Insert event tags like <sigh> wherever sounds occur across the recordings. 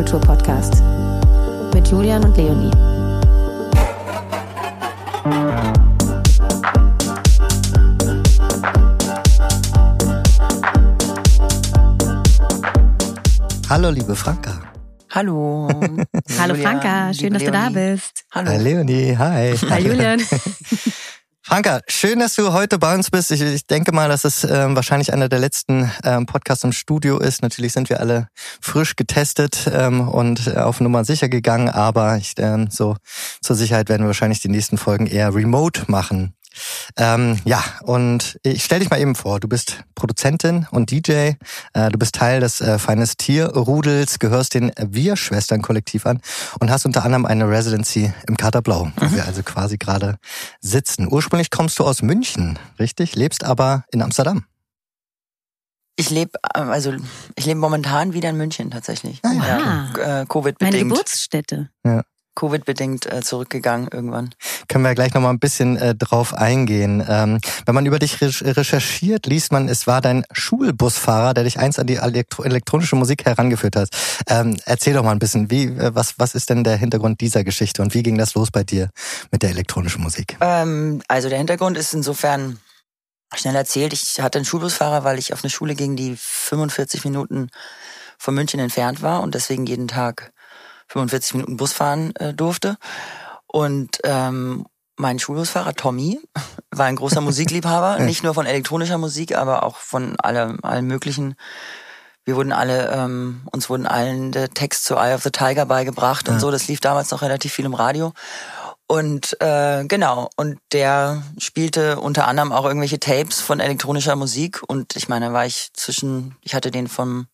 Feierkultur-Podcast mit Julian und Leonie. Hallo, liebe Franka. Hallo. <laughs> Hallo Franka, schön, dass du da bist. Hallo. Hi Leonie, hi. Hi Julian. <laughs> Franka, schön, dass du heute bei uns bist. Ich, ich denke mal, dass es ähm, wahrscheinlich einer der letzten ähm, Podcasts im Studio ist. Natürlich sind wir alle frisch getestet ähm, und äh, auf Nummer sicher gegangen, aber ich, ähm, so zur Sicherheit werden wir wahrscheinlich die nächsten Folgen eher remote machen. Ähm, ja, und ich stell dich mal eben vor, du bist Produzentin und DJ, äh, du bist Teil des äh, Feines Tierrudels, gehörst den Wir-Schwestern-Kollektiv an und hast unter anderem eine Residency im Kater Blau, wo wir also quasi gerade sitzen. Ursprünglich kommst du aus München, richtig? Lebst aber in Amsterdam. Ich lebe also ich lebe momentan wieder in München tatsächlich. Ah, ja. Ja, äh, Covid Meine bedingt. Geburtsstätte. Covid bedingt äh, zurückgegangen irgendwann. Können wir gleich noch mal ein bisschen äh, drauf eingehen. Ähm, wenn man über dich re recherchiert, liest man, es war dein Schulbusfahrer, der dich einst an die elektro elektronische Musik herangeführt hat. Ähm, erzähl doch mal ein bisschen, wie, äh, was, was ist denn der Hintergrund dieser Geschichte und wie ging das los bei dir mit der elektronischen Musik? Ähm, also der Hintergrund ist insofern schnell erzählt. Ich hatte einen Schulbusfahrer, weil ich auf eine Schule ging, die 45 Minuten von München entfernt war und deswegen jeden Tag 45 Minuten Bus fahren äh, durfte. Und ähm, mein Schulbusfahrer Tommy <laughs> war ein großer Musikliebhaber, nicht nur von elektronischer Musik, aber auch von allem, allem möglichen. Wir wurden alle, ähm, uns wurden allen der Text zu Eye of the Tiger beigebracht und Ja. so. Das lief damals noch relativ viel im Radio. Und äh, genau, und der spielte unter anderem auch irgendwelche Tapes von elektronischer Musik. Und ich meine, da war ich zwischen, ich hatte den vom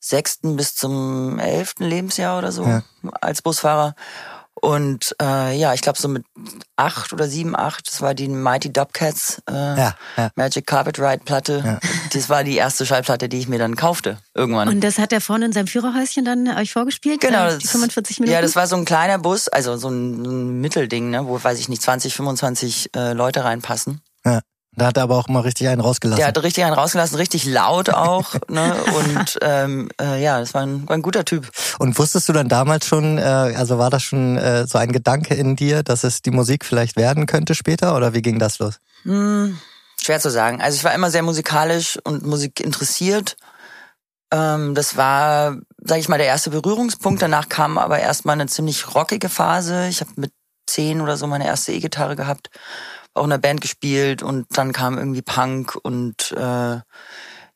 sechsten bis zum elften Lebensjahr oder so Ja. als Busfahrer. Und äh, ja, ich glaube so mit acht oder sieben, acht, das war die Mighty Dubcats äh, Ja, ja. Magic Carpet Ride Platte. Ja. Das war die erste Schallplatte, die ich mir dann kaufte irgendwann. Und das hat er vorne in seinem Führerhäuschen dann euch vorgespielt? Genau, äh, Die das- 45 Minuten? Ja, das war so ein kleiner Bus, also so ein, so ein Mittelding, ne, wo, weiß ich nicht, 20, 25 äh, Leute reinpassen. Da hat er aber auch mal richtig einen rausgelassen. Der hat richtig einen rausgelassen, richtig laut auch, <laughs> ne, und ähm, äh, ja, das war ein, war ein guter Typ. Und wusstest du dann damals schon, äh, also war das schon äh, so ein Gedanke in dir, dass es die Musik vielleicht werden könnte später oder wie ging das los? Hm, schwer zu sagen. Also ich war immer sehr musikalisch und Musik interessiert. Ähm, das war, sag ich mal, der erste Berührungspunkt. Danach kam aber erstmal eine ziemlich rockige Phase. Ich habe mit zehn oder so meine erste E-Gitarre gehabt, auch in einer Band gespielt und dann kam irgendwie Punk und äh,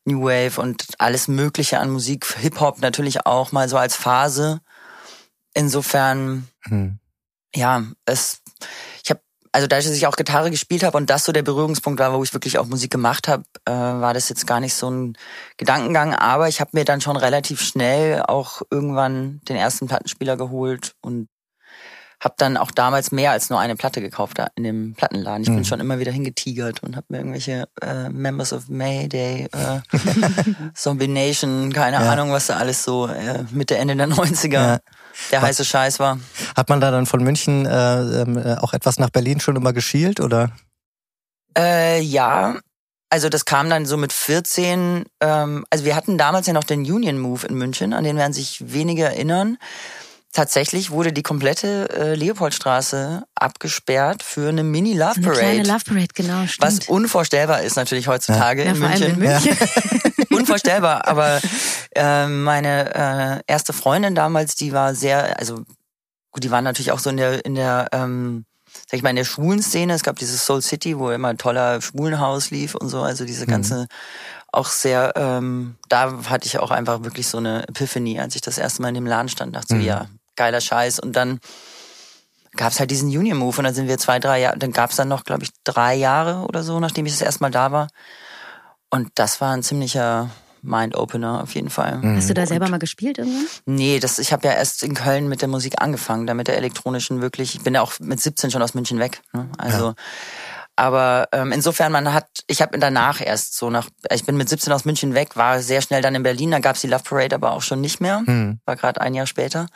New Wave und alles Mögliche an Musik, Hip-Hop natürlich auch mal so als Phase. Insofern Hm. ja, es, ich habe, also dadurch, dass ich auch Gitarre gespielt habe und das so der Berührungspunkt war, wo ich wirklich auch Musik gemacht habe, äh, war das jetzt gar nicht so ein Gedankengang. Aber ich habe mir dann schon relativ schnell auch irgendwann den ersten Plattenspieler geholt und habe dann auch damals mehr als nur eine Platte gekauft da in dem Plattenladen. Ich Mhm. bin schon immer wieder hingetigert und habe mir irgendwelche äh, Members of Mayday, äh, <laughs> Zombie Nation, keine Ja. Ahnung, was da alles so äh, Mitte, Ende der 90er Ja. der Was- heiße Scheiß war. Hat man da dann von München äh, ähm, äh, auch etwas nach Berlin schon immer geschielt oder? Äh, ja. Also das kam dann so mit 14. Ähm, also wir hatten damals ja noch den Union Move in München, an den werden sich wenige erinnern. Tatsächlich wurde die komplette äh, Leopoldstraße abgesperrt für eine Mini Love So eine kleine Parade. Love Parade, genau, Was stimmt. unvorstellbar ist natürlich heutzutage ja, in vor allem München. in München. <laughs> Unvorstellbar, aber äh, meine äh, erste Freundin damals, die war sehr, also gut, die waren natürlich auch so in der, in der, ähm, sag ich mal, in der schwulen Szene. Es gab dieses Soul City, wo immer ein toller Schwulenhaus lief und so, also diese ganze auch sehr, ähm, da hatte ich auch einfach wirklich so eine Epiphany, als ich das erste Mal in dem Laden stand, dachte so, Mhm. ja, geiler Scheiß. Und dann gab's halt diesen Union Move und dann sind wir zwei, drei Jahre, dann gab's dann noch, glaube ich, drei Jahre oder so, nachdem ich das erste Mal da war. Und das war ein ziemlicher Mind-Opener auf jeden Fall. Mhm. Hast du da selber mal gespielt irgendwann? Nee, das, ich habe ja erst in Köln mit der Musik angefangen, da mit der elektronischen wirklich. Ich bin ja auch mit 17 schon aus München weg. Ne? Also, aber ähm, insofern, man hat, ich habe danach erst so nach, ich bin mit 17 aus München weg, war sehr schnell dann in Berlin, da gab's die Love Parade aber auch schon nicht mehr. Hm. War gerade ein Jahr später.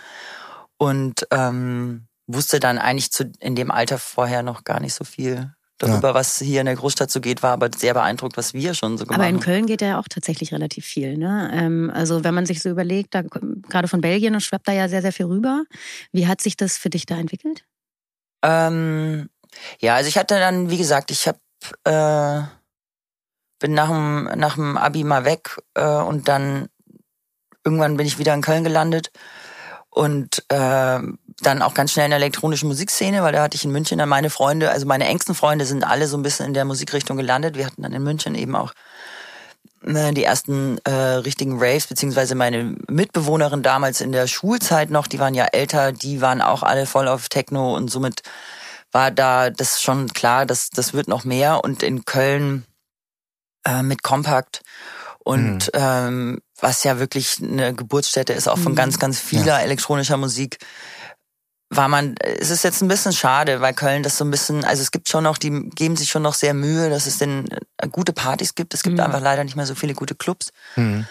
Und ähm, wusste dann eigentlich zu in dem Alter vorher noch gar nicht so viel darüber, ja. was hier in der Großstadt so geht, war aber sehr beeindruckt, was wir schon so gemacht haben. Aber in Köln geht ja auch tatsächlich relativ viel. Ne? Ähm, also wenn man sich so überlegt, da, gerade von Belgien und schwappt da ja sehr, sehr viel rüber. Wie hat sich das für dich da entwickelt? Ähm, ja, also ich hatte dann, wie gesagt, ich habe äh, bin nach dem, nach dem Abi mal weg äh, und dann irgendwann bin ich wieder in Köln gelandet und äh, dann auch ganz schnell in der elektronischen Musikszene, weil da hatte ich in München dann meine Freunde, also meine engsten Freunde sind alle so ein bisschen in der Musikrichtung gelandet. Wir hatten dann in München eben auch äh, die ersten äh, richtigen Raves, beziehungsweise meine Mitbewohnerin damals in der Schulzeit noch, die waren ja älter, die waren auch alle voll auf Techno und somit war da das schon klar, dass das wird noch mehr. Und in Köln äh, mit Compact und mhm. ähm, was ja wirklich eine Geburtsstätte ist, auch von mhm. ganz, ganz vieler ja. elektronischer Musik, war man, es ist jetzt ein bisschen schade, weil Köln das so ein bisschen, also es gibt schon noch, die geben sich schon noch sehr Mühe, dass es denn äh, gute Partys gibt. Es gibt mhm. einfach leider nicht mehr so viele gute Clubs. Mhm.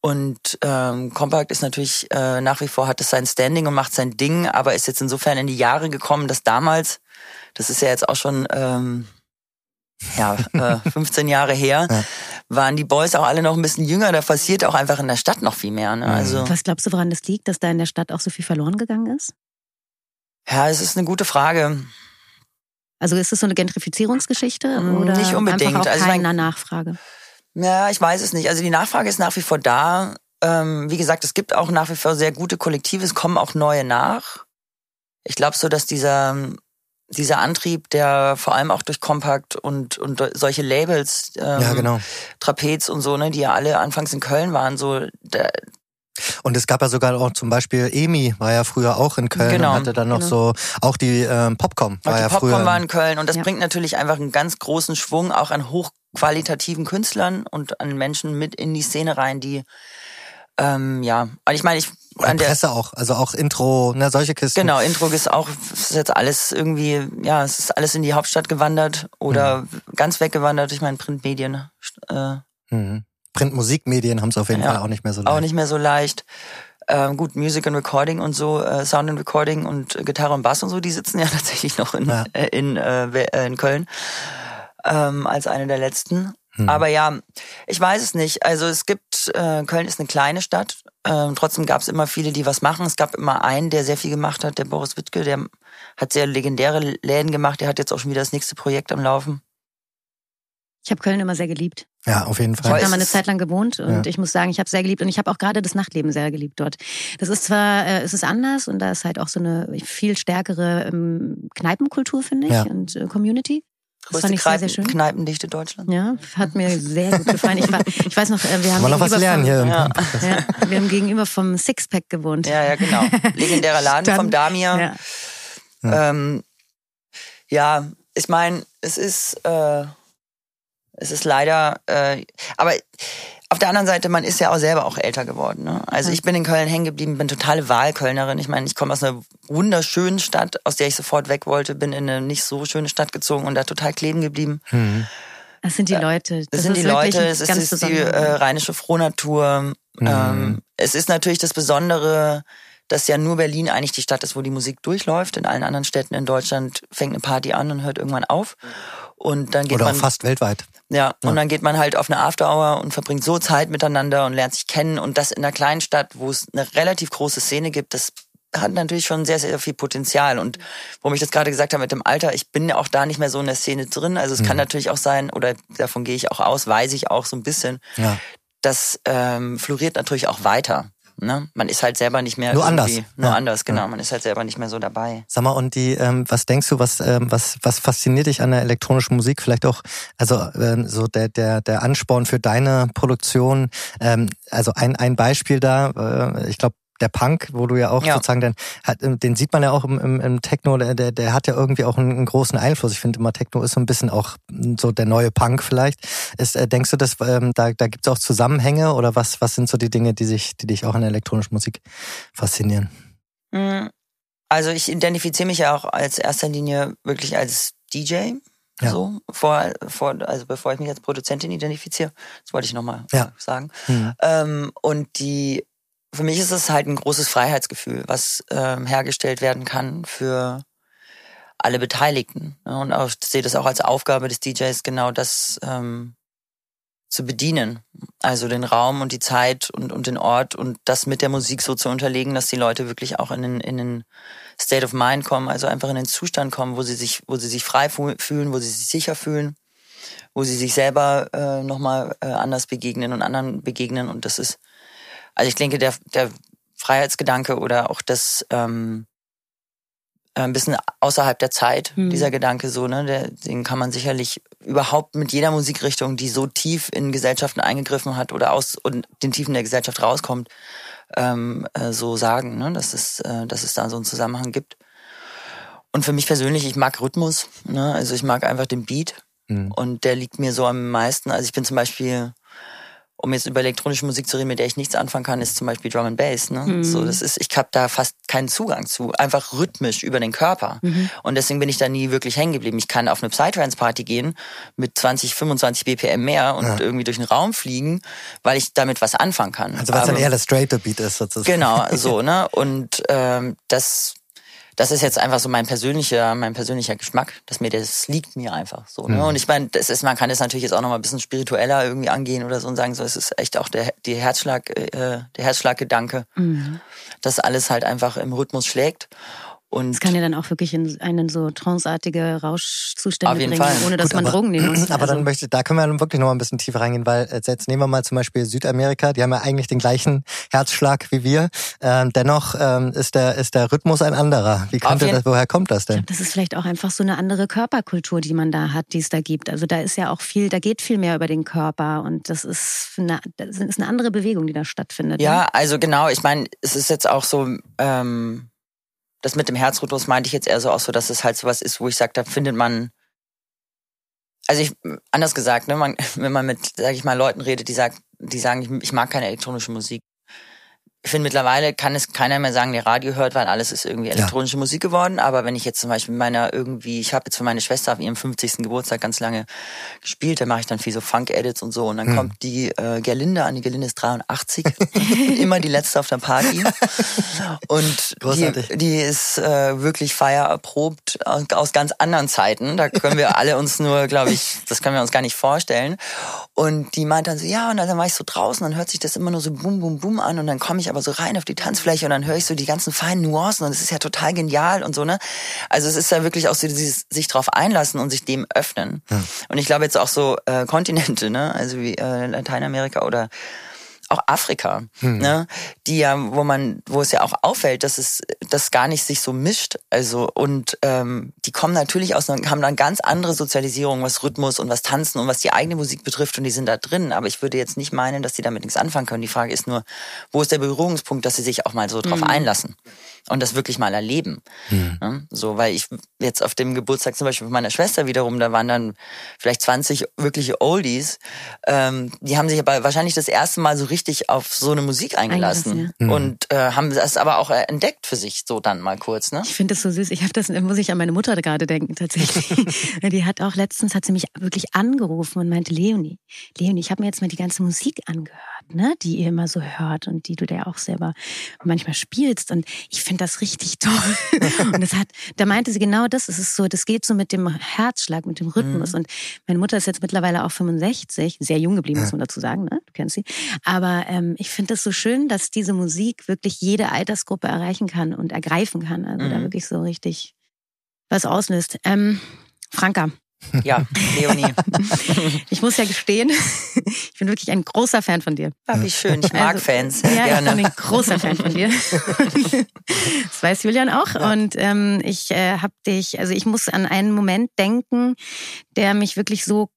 Und ähm, Compact ist natürlich äh, nach wie vor hat es sein Standing und macht sein Ding, aber ist jetzt insofern in die Jahre gekommen, dass damals, das ist ja jetzt auch schon ähm, ja, äh, <laughs> 15 Jahre her, ja. waren die Boys auch alle noch ein bisschen jünger. Da passiert auch einfach in der Stadt noch viel mehr. Ne? Also, Was glaubst du, woran das liegt, dass da in der Stadt auch so viel verloren gegangen ist? Ja, es ist eine gute Frage. Also ist es so eine Gentrifizierungsgeschichte hm, oder nicht unbedingt. einfach auch also keiner Nachfrage? Ja, ich weiß es nicht. Also die Nachfrage ist nach wie vor da. Ähm, wie gesagt, es gibt auch nach wie vor sehr gute Kollektive. Es kommen auch neue nach. Ich glaube so, dass dieser dieser Antrieb, der vor allem auch durch Compact und, und solche Labels, ähm, ja, genau. Trapez und so, ne, die ja alle anfangs in Köln waren, so, der, und es gab ja sogar auch zum Beispiel Emi war ja früher auch in Köln genau, und hatte dann noch genau. so auch die ähm, Popcom war die ja Popcom früher war in Köln und das ja. bringt natürlich einfach einen ganz großen Schwung auch an hochqualitativen Künstlern und an Menschen mit in die Szene rein, die ähm, ja, und ich meine, ich an der Presse auch, also auch Intro, ne, solche Kisten. Genau, Intro ist auch, ist jetzt alles irgendwie, ja, es ist alles in die Hauptstadt gewandert oder mhm. ganz weggewandert. Ich meine, Printmedien. Äh, mhm. Printmusikmedien haben es auf jeden ja, Fall auch nicht mehr so leicht. Auch nicht mehr so leicht. Ähm, gut, Music and Recording und so, äh, Sound and Recording und Gitarre und Bass und so, die sitzen ja <laughs> tatsächlich noch in, ja. äh, in, äh, in Köln ähm, als eine der letzten. Mhm. Aber ja, ich weiß es nicht. Also es gibt, äh, Köln ist eine kleine Stadt. Ähm, trotzdem gab es immer viele, die was machen. Es gab immer einen, der sehr viel gemacht hat, der Boris Wittke, der hat sehr legendäre Läden gemacht. Der hat jetzt auch schon wieder das nächste Projekt am Laufen. Ich habe Köln immer sehr geliebt. Ja, auf jeden Fall. Ich habe da mal eine Zeit lang gewohnt und ja. ich muss sagen, ich habe sehr geliebt und ich habe auch gerade das Nachtleben sehr geliebt dort. Das ist zwar, äh, es ist anders und da ist halt auch so eine viel stärkere ähm, Kneipenkultur, finde ich, ja. und äh, Community. Das fand ich sehr, sehr schön. Kneipendichte Deutschland. Ja, hat mir sehr gut gefallen. Ich, war, ich weiß noch, äh, wir haben noch was lernen vom, hier. Ja. ja. wir haben gegenüber vom Sixpack gewohnt. Ja, ja, genau. Legendärer Laden Dann, vom Damir. Ja, ähm, ja ich meine, es ist, äh, es ist leider, äh, aber auf der anderen Seite, man ist ja auch selber auch älter geworden. Ne? Also ich bin in Köln hängen geblieben, bin totale Wahlkölnerin. Ich meine, ich komme aus einer wunderschönen Stadt, aus der ich sofort weg wollte, bin in eine nicht so schöne Stadt gezogen und da total kleben geblieben. Mhm. Das sind die Leute. Das, das sind die Leute, es ist, ist die äh, rheinische Frohnatur. Mhm. Ähm, es ist natürlich das Besondere, dass ja nur Berlin eigentlich die Stadt ist, wo die Musik durchläuft. In allen anderen Städten in Deutschland fängt eine Party an und hört irgendwann auf. Und dann geht Oder man, fast weltweit. Ja, und ja. dann geht man halt auf eine Afterhour und verbringt so Zeit miteinander und lernt sich kennen. Und das in einer kleinen Stadt, wo es eine relativ große Szene gibt, das hat natürlich schon sehr, sehr viel Potenzial. Und wo ich das gerade gesagt habe mit dem Alter, ich bin ja auch da nicht mehr so in der Szene drin. Also es mhm. kann natürlich auch sein, oder davon gehe ich auch aus, weiß ich auch so ein bisschen, ja. das ähm, floriert natürlich auch weiter. Ne? Man ist halt selber nicht mehr nur anders. Nur ja. anders, genau. Ja. Man ist halt selber nicht mehr so dabei. Sag mal, und die, ähm, was denkst du, was, ähm, was, was fasziniert dich an der elektronischen Musik? Vielleicht auch, also ähm, so der, der, der Ansporn für deine Produktion. Ähm, also ein, ein Beispiel da, äh, ich glaube, der Punk, wo du ja auch ja. sozusagen den, ähm, den sieht man ja auch im, im, im Techno, der, der, hat ja irgendwie auch einen, einen großen Einfluss. Ich finde immer, Techno ist so ein bisschen auch so der neue Punk vielleicht. Ist, äh, denkst du, dass ähm, da, da gibt es auch Zusammenhänge oder was, was sind so die Dinge, die sich, die dich auch in der elektronischen Musik faszinieren? Hm, also ich identifiziere mich ja auch als erster Linie wirklich als DJ. Ja. So, vor, vor, also bevor ich mich als Produzentin identifiziere, das wollte ich nochmal ja. sagen. Mhm. Ähm, und die für mich ist es halt ein großes Freiheitsgefühl, was ähm, hergestellt werden kann für alle Beteiligten. Und auch, ich sehe das auch als Aufgabe des DJs, genau das ähm, zu bedienen. Also den Raum und die Zeit und, und den Ort und das mit der Musik so zu unterlegen, dass die Leute wirklich auch in den, in den State of Mind kommen, also einfach in den Zustand kommen, wo sie sich, wo sie sich frei fühlen, wo sie sich sicher fühlen, wo sie sich selber äh, nochmal äh, anders begegnen und anderen begegnen. Und das ist, also ich denke, der, der Freiheitsgedanke oder auch das ähm, äh, ein bisschen außerhalb der Zeit, mhm. dieser Gedanke so, ne, der, den kann man sicherlich überhaupt mit jeder Musikrichtung, die so tief in Gesellschaften eingegriffen hat oder aus und den Tiefen der Gesellschaft rauskommt, ähm, äh, so sagen, ne, dass es, äh, dass es da so einen Zusammenhang gibt. Und für mich persönlich, ich mag Rhythmus, ne, also ich mag einfach den Beat mhm. und der liegt mir so am meisten. Also ich bin zum Beispiel um jetzt über elektronische Musik zu reden, mit der ich nichts anfangen kann, ist zum Beispiel Drum and Bass. Ne? Mhm. So, das ist, ich habe da fast keinen Zugang zu, einfach rhythmisch über den Körper. Mhm. Und deswegen bin ich da nie wirklich hängen geblieben. Ich kann auf eine Psytrance-Party gehen mit 20, 25 BPM mehr und ja. irgendwie durch den Raum fliegen, weil ich damit was anfangen kann. Also was dann eher das straighter Beat ist sozusagen. Genau, <laughs> so ne. Und ähm, das das ist jetzt einfach so mein persönlicher, mein persönlicher Geschmack, dass mir das liegt mir einfach so. Ne? Mhm. Und ich meine, das ist, man kann das natürlich jetzt auch noch mal ein bisschen spiritueller irgendwie angehen oder so und sagen, so es ist echt auch der, die Herzschlag, äh, der Herzschlaggedanke, mhm. dass alles halt einfach im Rhythmus schlägt. Und das kann ja dann auch wirklich in einen so tranceartige Rauschzustände bringen, Fall. ohne dass Gut, man aber, Drogen nehmen muss. <clears throat> Aber also. dann möchte, da können wir wirklich noch mal ein bisschen tiefer reingehen, weil äh, jetzt nehmen wir mal zum Beispiel Südamerika, die haben ja eigentlich den gleichen Herzschlag wie wir. Ähm, dennoch ähm, ist der ist der Rhythmus ein anderer. Wie könnte das, woher kommt das denn? Glaub, das ist vielleicht auch einfach so eine andere Körperkultur, die man da hat, die es da gibt. Also da ist ja auch viel, da geht viel mehr über den Körper und das ist eine, das ist eine andere Bewegung, die da stattfindet. Ja, ne? also genau. Ich meine, es ist jetzt auch so. Ähm das mit dem Herzrhythmus meinte ich jetzt eher so auch so, dass es halt sowas ist, wo ich sage, da findet man, also ich, anders gesagt, ne, man, <laughs> wenn man mit, sag ich mal, Leuten redet, die sagt, die sagen, ich, ich mag keine elektronische Musik, ich finde mittlerweile kann es keiner mehr sagen, der Radio hört, weil alles ist irgendwie elektronische ja. Musik geworden. Aber wenn ich jetzt zum Beispiel meiner irgendwie, ich habe jetzt für meine Schwester auf ihrem 50. Geburtstag ganz lange gespielt, da mache ich dann viel so Funk-Edits und so. Und dann mhm. kommt die äh, Gerlinde an, die Gerlinde ist 83, immer die letzte auf der Party. <laughs> Und die, die ist äh, wirklich feiererprobt aus ganz anderen Zeiten. Da können wir alle uns nur, glaube ich, das können wir uns gar nicht vorstellen. Und die meint dann so, ja, und dann war ich so draußen, dann hört sich das immer nur so bum, bum, bum an und dann komme ich aber so rein auf die Tanzfläche und dann höre ich so die ganzen feinen Nuancen und es ist ja total genial und so, ne? Also es ist ja wirklich auch so dieses sich drauf einlassen und sich dem öffnen. Ja. Und ich glaube jetzt auch so äh, Kontinente, ne? Also wie äh, Lateinamerika oder auch Afrika, hm. ne, die ja, wo man, wo es ja auch auffällt, dass es das gar nicht sich so mischt. Also und ähm, die kommen natürlich aus, haben dann ganz andere Sozialisierung, was Rhythmus und was Tanzen und was die eigene Musik betrifft und die sind da drin. Aber ich würde jetzt nicht meinen, dass die damit nichts anfangen können. Die Frage ist nur, wo ist der Berührungspunkt, dass sie sich auch mal so drauf hm. einlassen und das wirklich mal erleben. Hm. Ne? So, weil ich jetzt auf dem Geburtstag zum Beispiel von meiner Schwester wiederum, da waren dann vielleicht 20 wirkliche Oldies, ähm, die haben sich aber wahrscheinlich das erste Mal so richtig richtig auf so eine Musik eingelassen ja. Mhm. und äh, haben das aber auch entdeckt für sich so dann mal kurz. Ne? Ich finde das so süß. Ich habe das, muss ich an meine Mutter gerade denken tatsächlich. <laughs> die hat auch letztens hat sie mich wirklich angerufen und meinte Leonie, Leonie, ich habe mir jetzt mal die ganze Musik angehört ne, die ihr immer so hört und die du da auch selber manchmal spielst. Und ich finde das richtig <laughs> toll. und das hat, da meinte sie genau das. Es ist so, das geht so mit dem Herzschlag, mit dem Rhythmus. Mhm. Und meine Mutter ist jetzt mittlerweile auch 65, sehr jung geblieben, muss man dazu sagen, ne? Du kennst sie. Aber ähm, ich finde es so schön, dass diese Musik wirklich jede Altersgruppe erreichen kann und ergreifen kann. Also mhm. da wirklich so richtig was auslöst. Ähm, Franka, ja, Leonie. <laughs> ich muss ja gestehen, <laughs> ich bin wirklich ein großer Fan von dir. Ah, wie schön. Ich mag also, Fans. Ja, gerne. ich bin ein großer Fan von dir. <laughs> Das weiß Julian auch. Ja. Und ähm, ich äh, habe dich, also ich muss an einen Moment denken, der mich wirklich so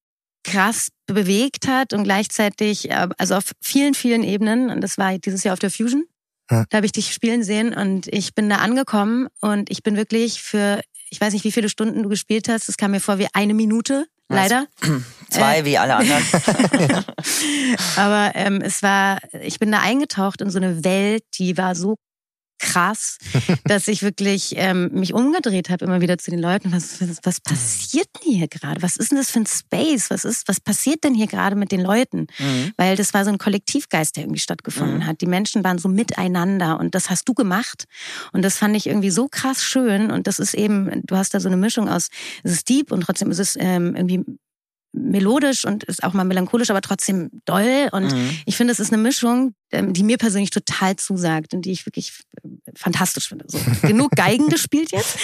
krass bewegt hat und gleichzeitig, äh, also auf vielen, vielen Ebenen. Und das war dieses Jahr auf der Fusion. Da habe ich dich spielen sehen und ich bin da angekommen und ich bin wirklich für ich weiß nicht, wie viele Stunden du gespielt hast. Es kam mir vor wie eine Minute, leider. <clears throat> Zwei, äh. wie alle anderen. <laughs> Aber ähm, es war, ich bin da eingetaucht in so eine Welt, die war so krass, dass ich wirklich ähm, mich umgedreht habe immer wieder zu den Leuten. Was, was, was passiert denn hier gerade? Was ist denn das für ein Space? Was ist, was passiert denn hier gerade mit den Leuten? Mhm. Weil das war so ein Kollektivgeist, der irgendwie stattgefunden mhm. hat. Die Menschen waren so miteinander und das hast du gemacht. Und das fand ich irgendwie so krass schön. Und das ist eben, du hast da so eine Mischung aus, es ist deep und trotzdem ist es ähm, irgendwie melodisch und ist auch mal melancholisch, aber trotzdem doll. Und mhm. ich finde, es ist eine Mischung, ähm, die mir persönlich total zusagt und die ich wirklich äh, fantastisch finde. So, genug Geigen <laughs> gespielt jetzt.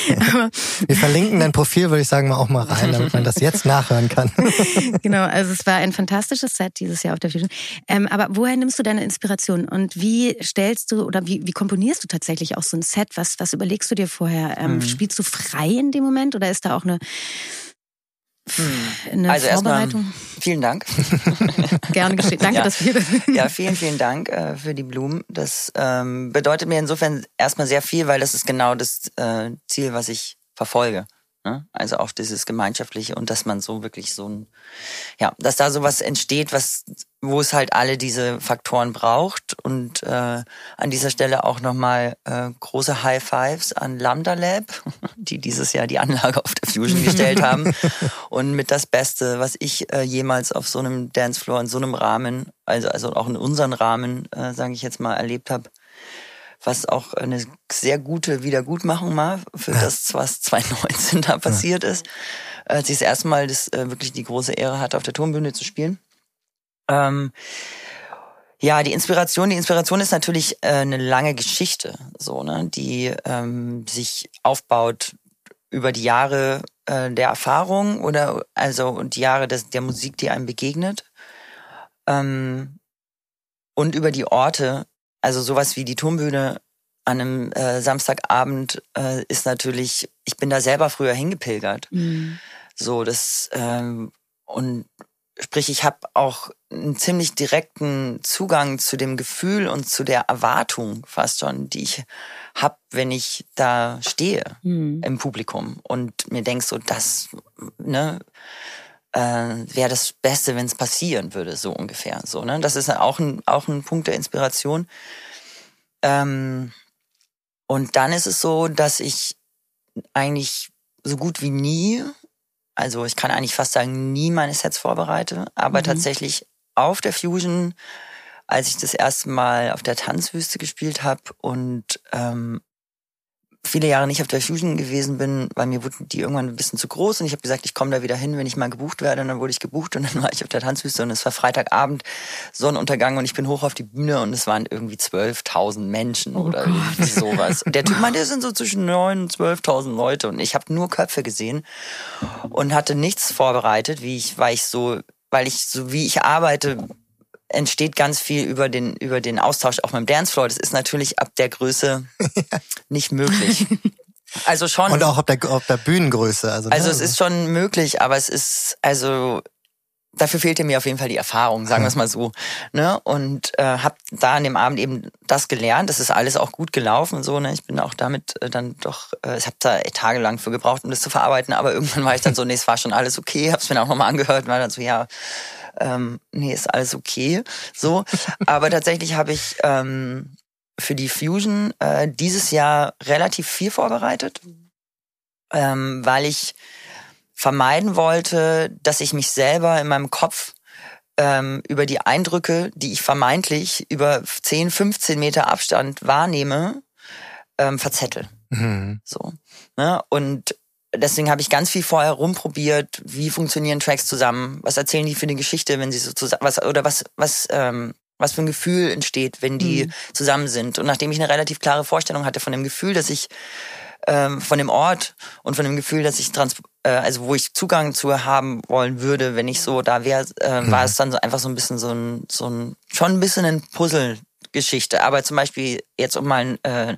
Wir verlinken dein Profil, würde ich sagen, mal auch mal rein, damit man das jetzt nachhören kann. <laughs> genau, also es war ein fantastisches Set dieses Jahr auf der Fusion. Ähm, aber woher nimmst du deine Inspiration und wie stellst du oder wie, wie komponierst du tatsächlich auch so ein Set? Was, was überlegst du dir vorher? Ähm, mhm. Spielst du frei in dem Moment oder ist da auch eine eine also Vorbereitung. Erstmal, vielen Dank. <laughs> Gerne geschehen. Danke, ja. dass wir Ja, vielen, vielen Dank äh, für die Blumen. Das ähm, bedeutet mir insofern erstmal sehr viel, weil das ist genau das äh, Ziel, was ich verfolge. Ne? Also auch dieses Gemeinschaftliche und dass man so wirklich so ein, ja, dass da sowas entsteht, was, wo es halt alle diese Faktoren braucht. Und äh, an dieser Stelle auch nochmal äh, große High Fives an Lambda Lab, <laughs> die dieses Jahr die Anlage auf der Fusion <laughs> gestellt haben. Und mit das Beste, was ich äh, jemals auf so einem Dancefloor in so einem Rahmen, also, also auch in unseren Rahmen, äh, sage ich jetzt mal, erlebt habe was auch eine sehr gute Wiedergutmachung war für ja. das, was <laughs> 2019 da passiert ja. ist. Als ich das erste Mal das, äh, wirklich die große Ehre hatte, auf der Turmbühne zu spielen. Ähm, ja, die Inspiration, die Inspiration ist natürlich äh, eine lange Geschichte, so ne, die ähm, sich aufbaut über die Jahre äh, der Erfahrung oder also die Jahre des, der Musik, die einem begegnet ähm, und über die Orte, also sowas wie die Turmbühne an einem äh, Samstagabend äh, ist natürlich, ich bin da selber früher hingepilgert. Mhm. So, das ähm, und sprich, ich habe auch einen ziemlich direkten Zugang zu dem Gefühl und zu der Erwartung fast schon, die ich habe, wenn ich da stehe mhm. im Publikum und mir denk so, das ne äh, wäre das Beste, wenn es passieren würde, so ungefähr. So, ne? Das ist auch ein, auch ein Punkt der Inspiration. Ähm, und dann ist es so, dass ich eigentlich so gut wie nie, also ich kann eigentlich fast sagen, nie meine Sets vorbereite, aber mhm. tatsächlich auf der Fusion, als ich das erste Mal auf der Tanzwüste gespielt habe und ähm, viele Jahre nicht auf der Fusion gewesen bin, weil mir wurden die irgendwann ein bisschen zu groß und ich habe gesagt, ich komme da wieder hin, wenn ich mal gebucht werde. Und dann wurde ich gebucht und dann <laughs> war ich auf der Tanzwüste und es war Freitagabend, Sonnenuntergang und ich bin hoch auf die Bühne und es waren irgendwie 12.000 Menschen oh oder Gott. irgendwie sowas. Und der Typ <laughs> meinte, es sind so zwischen 9.000 und 12.000 Leute und ich habe nur Köpfe gesehen und hatte nichts vorbereitet, wie ich, weil ich so, weil ich so wie ich arbeite, entsteht ganz viel über den, über den Austausch auch mit dem Dancefloor. Das ist natürlich ab der Größe <laughs> nicht möglich. Also schon. Und auch auf der, auf der Bühnengröße. Also, ne? also es ist schon möglich, aber es ist, also dafür fehlte mir auf jeden Fall die Erfahrung, sagen wir es mal so. Ne? Und äh, habe da an dem Abend eben das gelernt. Das ist alles auch gut gelaufen. So, ne? Ich bin auch damit äh, dann doch, äh, ich habe da tagelang für gebraucht, um das zu verarbeiten, aber irgendwann war ich dann so, nee, es war schon alles okay, habe es mir auch nochmal angehört, war dann so, ja, ähm, nee, ist alles okay. So. Aber tatsächlich habe ich ähm, für die Fusion äh, dieses Jahr relativ viel vorbereitet, ähm, weil ich vermeiden wollte, dass ich mich selber in meinem Kopf ähm, über die Eindrücke, die ich vermeintlich über 10, 15 Meter Abstand wahrnehme, ähm, verzettel. Mhm. So. Ne? Und deswegen habe ich ganz viel vorher rumprobiert, wie funktionieren Tracks zusammen, was erzählen die für eine Geschichte, wenn sie so zusammen, was oder was was ähm, was für ein Gefühl entsteht, wenn die mhm. zusammen sind. Und nachdem ich eine relativ klare Vorstellung hatte von dem Gefühl, dass ich ähm, von dem Ort und von dem Gefühl, dass ich trans äh, also wo ich Zugang zu haben wollen würde, wenn ich so da wäre, äh, mhm. war es dann so einfach so ein bisschen so ein so ein schon ein bisschen ein Puzzle Geschichte. Aber zum Beispiel jetzt, um mal einen, äh,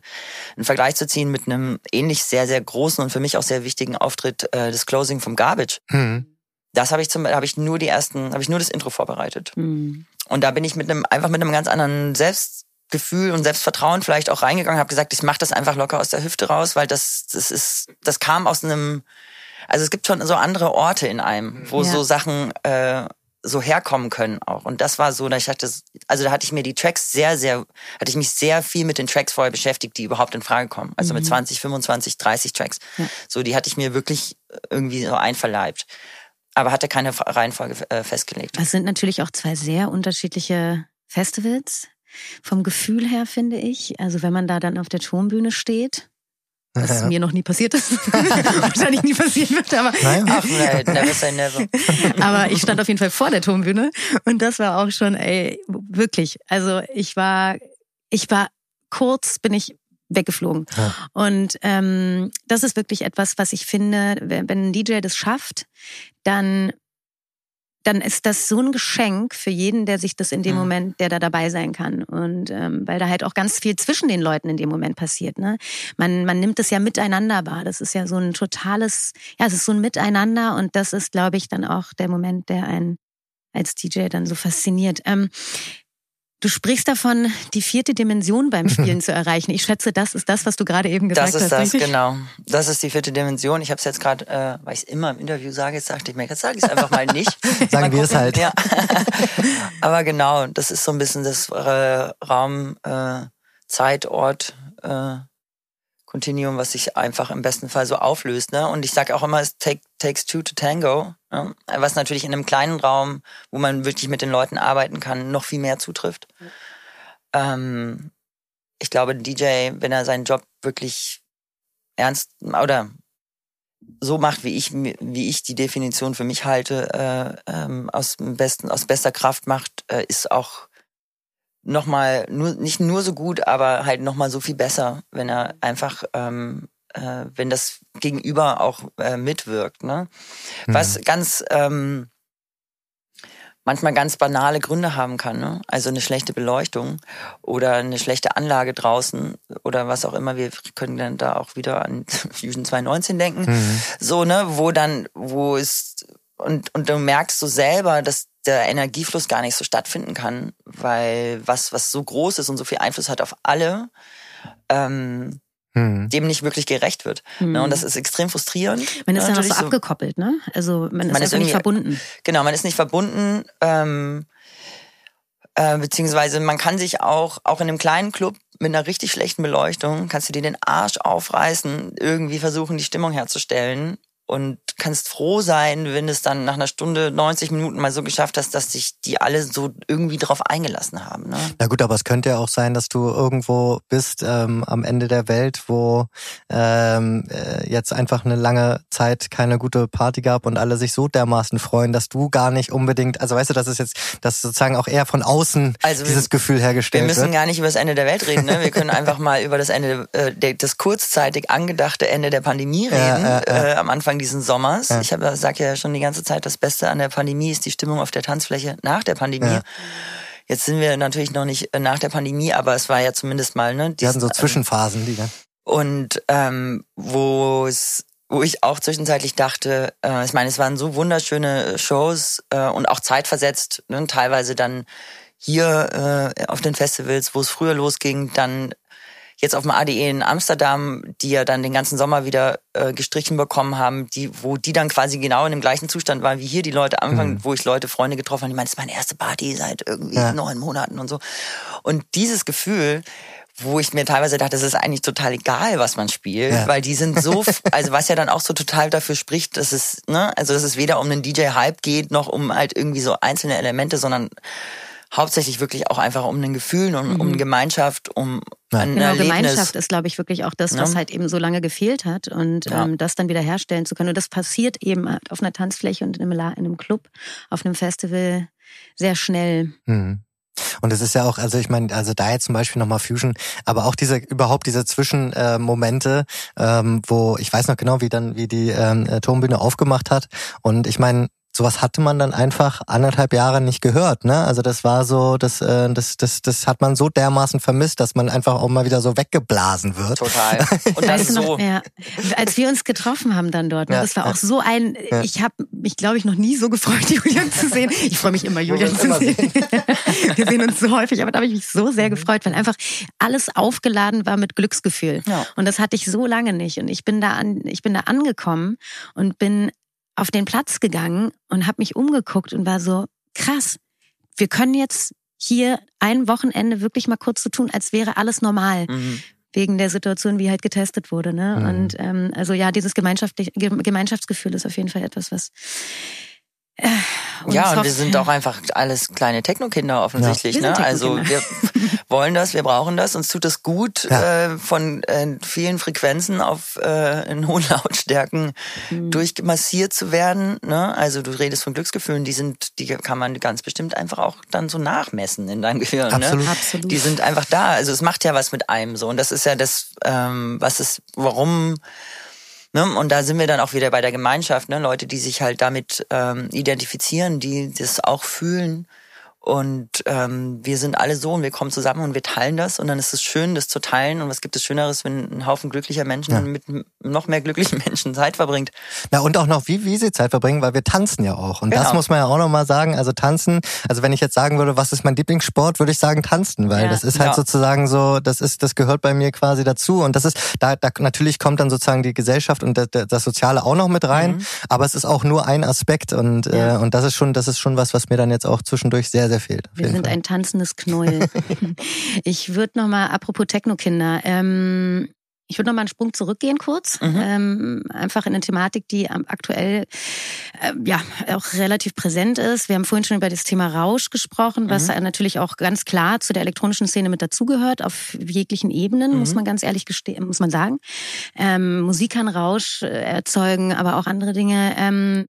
einen Vergleich zu ziehen mit einem ähnlich sehr, sehr großen und für mich auch sehr wichtigen Auftritt, äh, des Closing vom Garbage. Mhm. Das habe ich zum habe ich nur die ersten, habe ich nur das Intro vorbereitet. Mhm. Und da bin ich mit einem einfach mit einem ganz anderen Selbstgefühl und Selbstvertrauen vielleicht auch reingegangen, habe gesagt, ich mache das einfach locker aus der Hüfte raus, weil das das ist das kam aus einem also es gibt schon so andere Orte in einem, wo ja. so Sachen äh, so herkommen können auch. Und das war so, dass ich dachte, also da hatte ich mir die Tracks sehr, sehr, hatte ich mich sehr viel mit den Tracks vorher beschäftigt, die überhaupt in Frage kommen. Also mhm. mit 20, 25, 30 Tracks. Ja. So, die hatte ich mir wirklich irgendwie so einverleibt. Aber hatte keine Reihenfolge äh, festgelegt. Das sind natürlich auch zwei sehr unterschiedliche Festivals. Vom Gefühl her, finde ich. Also wenn man da dann auf der Turmbühne steht, was ja. <laughs> mir noch nie passiert ist. <laughs> Wahrscheinlich nie passieren wird, aber. Nein. Ach, nein, never say never. <laughs> aber ich stand auf jeden Fall vor der Turmbühne und das war auch schon, ey, wirklich. Also ich war, ich war kurz, bin ich weggeflogen. Ja. Und ähm, das ist wirklich etwas, was ich finde, wenn ein DJ das schafft, dann dann ist das so ein Geschenk für jeden, der sich das in dem mhm. Moment, der da dabei sein kann. Und ähm, weil da halt auch ganz viel zwischen den Leuten in dem Moment passiert. Ne? Man, man nimmt es ja miteinander wahr. Das ist ja so ein totales, ja, es ist so ein Miteinander und das ist, glaube ich, dann auch der Moment, der einen als DJ dann so fasziniert. Ähm, Du sprichst davon, die vierte Dimension beim Spielen <laughs> zu erreichen. Ich schätze, das ist das, was du gerade eben gesagt hast. Das ist das, richtig? genau. Das ist die vierte Dimension. Ich habe es jetzt gerade, äh, weil ich es immer im Interview sage, jetzt dachte ich mir, jetzt sage ich es einfach mal nicht. <laughs> Sagen wir es halt. Ja. <laughs> Aber genau, das ist so ein bisschen das äh, Raum, äh, Zeit, Ort, äh, Continuum, was sich einfach im besten Fall so auflöst. Ne? Und ich sage auch immer, es take, takes two to tango, was natürlich in einem kleinen Raum, wo man wirklich mit den Leuten arbeiten kann, noch viel mehr zutrifft. Mhm. Ähm, ich glaube, ein DJ, wenn er seinen Job wirklich ernst oder so macht, wie ich wie ich die Definition für mich halte, äh, ähm, aus besten aus bester Kraft macht, äh, ist auch nochmal, nur, nicht nur so gut, aber halt nochmal so viel besser, wenn er einfach, ähm, äh, wenn das Gegenüber auch äh, mitwirkt. Ne? Mhm. Was ganz, ähm, manchmal ganz banale Gründe haben kann. Ne? Also eine schlechte Beleuchtung oder eine schlechte Anlage draußen oder was auch immer. Wir können dann da auch wieder an <laughs> Fusion 219 denken. Mhm. So, ne, wo dann, wo es und, und du merkst so selber, dass der Energiefluss gar nicht so stattfinden kann, weil was, was so groß ist und so viel Einfluss hat auf alle, ähm, hm. dem nicht wirklich gerecht wird. Hm. Ne, und das ist extrem frustrierend. Man ist ja noch so, so abgekoppelt, ne? Also man ist, man ist nicht verbunden. Genau, man ist nicht verbunden. Ähm, äh, beziehungsweise man kann sich auch, auch in einem kleinen Club mit einer richtig schlechten Beleuchtung, kannst du dir den Arsch aufreißen, irgendwie versuchen, die Stimmung herzustellen und kannst froh sein, wenn es dann nach einer Stunde, 90 Minuten mal so geschafft hast, dass sich die alle so irgendwie drauf eingelassen haben. Ne? Na gut, aber es könnte ja auch sein, dass du irgendwo bist ähm, am Ende der Welt, wo ähm, äh, jetzt einfach eine lange Zeit keine gute Party gab und alle sich so dermaßen freuen, dass du gar nicht unbedingt, also weißt du, das ist jetzt, dass sozusagen auch eher von außen also dieses wir, Gefühl hergestellt wird. Wir müssen wird. gar nicht über das Ende der Welt reden, ne? Wir können einfach mal über das Ende, äh, das kurzzeitig angedachte Ende der Pandemie reden, ja, ja, ja. Äh, am Anfang Anfang diesen Sommers. Ja. Ich habe sage ja schon die ganze Zeit, das Beste an der Pandemie ist die Stimmung auf der Tanzfläche nach der Pandemie. Ja. Jetzt sind wir natürlich noch nicht äh, nach der Pandemie, aber es war ja zumindest mal ne. Die hatten so Zwischenphasen, die. Ne? Und ähm, wo es wo ich auch zwischenzeitlich dachte, äh, ich meine, es waren so wunderschöne Shows äh, und auch zeitversetzt, ne, teilweise dann hier äh, auf den Festivals, wo es früher losging, dann jetzt auf dem ADE in Amsterdam, die ja dann den ganzen Sommer wieder äh, gestrichen bekommen haben, die, wo die dann quasi genau in dem gleichen Zustand waren wie hier die Leute am Anfang, mhm. wo ich Leute, Freunde getroffen habe, die meinen, das ist meine erste Party seit irgendwie ja. neun Monaten und so. Und dieses Gefühl, wo ich mir teilweise dachte, es ist eigentlich total egal, was man spielt, ja. weil die sind so, <laughs> also was ja dann auch so total dafür spricht, dass es, ne, also dass es weder um einen DJ-Hype geht, noch um halt irgendwie so einzelne Elemente, sondern hauptsächlich wirklich auch einfach um ein Gefühl und mhm. um Gemeinschaft, um ja. ein genau, Erlebnis. Gemeinschaft ist, glaube ich, wirklich auch das, was ja. halt eben so lange gefehlt hat und ja. ähm, das dann wieder herstellen zu können. Und das passiert eben auf einer Tanzfläche und in einem, in einem Club, auf einem Festival sehr schnell. Mhm. Und es ist ja auch, also ich meine, also da jetzt zum Beispiel nochmal Fusion, aber auch diese überhaupt diese Zwischenmomente, äh, ähm, wo ich weiß noch genau, wie dann wie die ähm, Turmbühne aufgemacht hat. Und ich meine, sowas hatte man dann einfach anderthalb Jahre nicht gehört. Ne? Also das war so, das, äh, das, das, das hat man so dermaßen vermisst, dass man einfach auch mal wieder so weggeblasen wird. Total. <laughs> Und das so. Ja. Als wir uns getroffen haben dann dort, ne? ja, das war auch so ein, ja. ich habe mich, glaube ich, noch nie so gefreut, <laughs> Julian zu sehen. Ich freue mich immer, Julian zu sehen. <laughs> wir sehen uns so häufig, aber da habe ich mich so sehr mhm. gefreut, weil einfach alles aufgeladen war mit Glücksgefühl. Ja. Und das hatte ich so lange nicht. Und ich bin da an, ich bin da angekommen und bin auf den Platz gegangen und habe mich umgeguckt und war so, krass, wir können jetzt hier ein Wochenende wirklich mal kurz zu tun, als wäre alles normal. Mhm wegen der Situation, wie halt getestet wurde. Ne? Mhm. Und ähm, also ja, dieses Gemeinschaftlich Gemeinschaftsgefühl ist auf jeden Fall etwas, was und ja, und wir sind auch einfach alles kleine Techno-Kinder offensichtlich. Ja. Ne? Also wir <laughs> wollen das, wir brauchen das, uns tut es gut, ja. äh, von äh, vielen Frequenzen auf äh, in hohen <laughs> Lautstärken mhm. durchmassiert zu werden. Ne? Also du redest von Glücksgefühlen, die sind, die kann man ganz bestimmt einfach auch dann so nachmessen in deinem Gehirn. Absolut. Ne? Absolut. Die sind einfach da. Also es macht ja was mit einem so. Und das ist ja das, ähm, was ist, warum Ne? Und da sind wir dann auch wieder bei der Gemeinschaft, ne? Leute, die sich halt damit ähm, identifizieren, die das auch fühlen und ähm, wir sind alle so und wir kommen zusammen und wir teilen das. Und dann ist es schön, das zu teilen. Und was gibt es Schöneres, wenn ein Haufen glücklicher Menschen ja. mit noch mehr glücklichen <laughs> Menschen Zeit verbringt? Na und auch noch, wie, wie sie Zeit verbringen, weil wir tanzen ja auch. Und genau. das muss man ja auch nochmal sagen. Also tanzen, also wenn ich jetzt sagen würde, was ist mein Lieblingssport, würde ich sagen tanzen, weil ja. das ist halt ja. sozusagen so, das ist, das gehört bei mir quasi dazu. Und das ist, da, da natürlich kommt dann sozusagen die Gesellschaft und das, das Soziale auch noch mit rein. Mhm. Aber es ist auch nur ein Aspekt und, äh, und das ist schon, das ist schon was, was mir dann jetzt auch zwischendurch sehr, sehr sehr fehlt. Wir sind Fall. ein tanzendes Knäuel. <laughs> ich würde noch mal, apropos Techno-Kinder, ähm, ich würde noch mal einen Sprung zurückgehen kurz, mhm. ähm, einfach in eine Thematik, die aktuell äh, ja auch relativ präsent ist. Wir haben vorhin schon über das Thema Rausch gesprochen, was mhm. natürlich auch ganz klar zu der elektronischen Szene mit dazugehört, auf jeglichen Ebenen, mhm. muss man ganz ehrlich gestehen, muss man sagen. Ähm, Musik kann Rausch äh, erzeugen, aber auch andere Dinge. Ähm,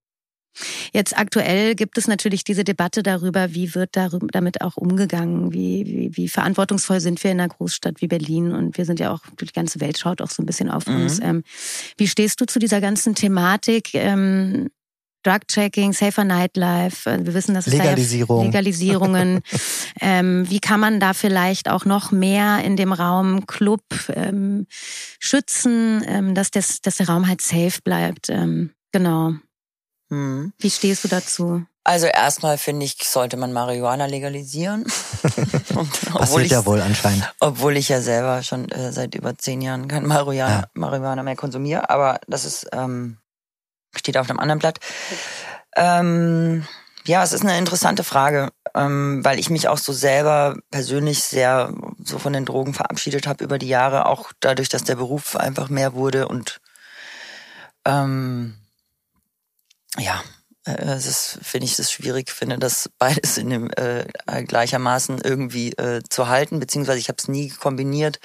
Jetzt aktuell gibt es natürlich diese Debatte darüber, wie wird damit auch umgegangen, wie, wie, wie verantwortungsvoll sind wir in einer Großstadt wie Berlin und wir sind ja auch, die ganze Welt schaut auch so ein bisschen auf mhm. uns. Ähm, wie stehst du zu dieser ganzen Thematik? Ähm, Drug-Checking, Safer Nightlife, äh, wir wissen, dass es Legalisierung. Da ja Legalisierungen. <laughs> ähm, wie kann man da vielleicht auch noch mehr in dem Raum Club ähm, schützen, ähm, dass, das, dass der Raum halt safe bleibt? Ähm, genau. Hm. Wie stehst du dazu? Also erstmal finde ich, sollte man Marihuana legalisieren. <laughs> Passiert ich, ja wohl anscheinend. Obwohl ich ja selber schon äh, seit über zehn Jahren kein Marihuana, ja. Marihuana mehr konsumiere. Aber das ist ähm, steht auf einem anderen Blatt. Ähm, ja, es ist eine interessante Frage, ähm, weil ich mich auch so selber persönlich sehr so von den Drogen verabschiedet habe über die Jahre, auch dadurch, dass der Beruf einfach mehr wurde und ähm, ja, äh, es ist, finde ich es schwierig, finde das beides in dem äh, gleichermaßen irgendwie äh, zu halten, beziehungsweise ich habe es nie kombiniert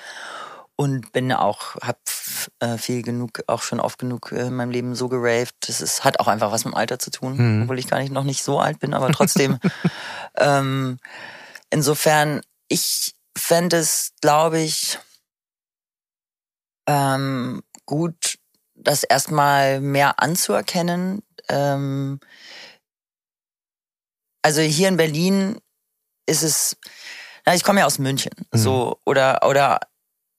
und bin auch, habe äh, viel genug, auch schon oft genug äh, in meinem Leben so geraved. Das ist, hat auch einfach was mit dem Alter zu tun, mhm. obwohl ich gar nicht noch nicht so alt bin, aber trotzdem. <laughs> ähm, insofern, ich fände es, glaube ich, ähm, gut, das erstmal mehr anzuerkennen, ähm, also hier in Berlin ist es, na, ich komme ja aus München, mhm. so oder oder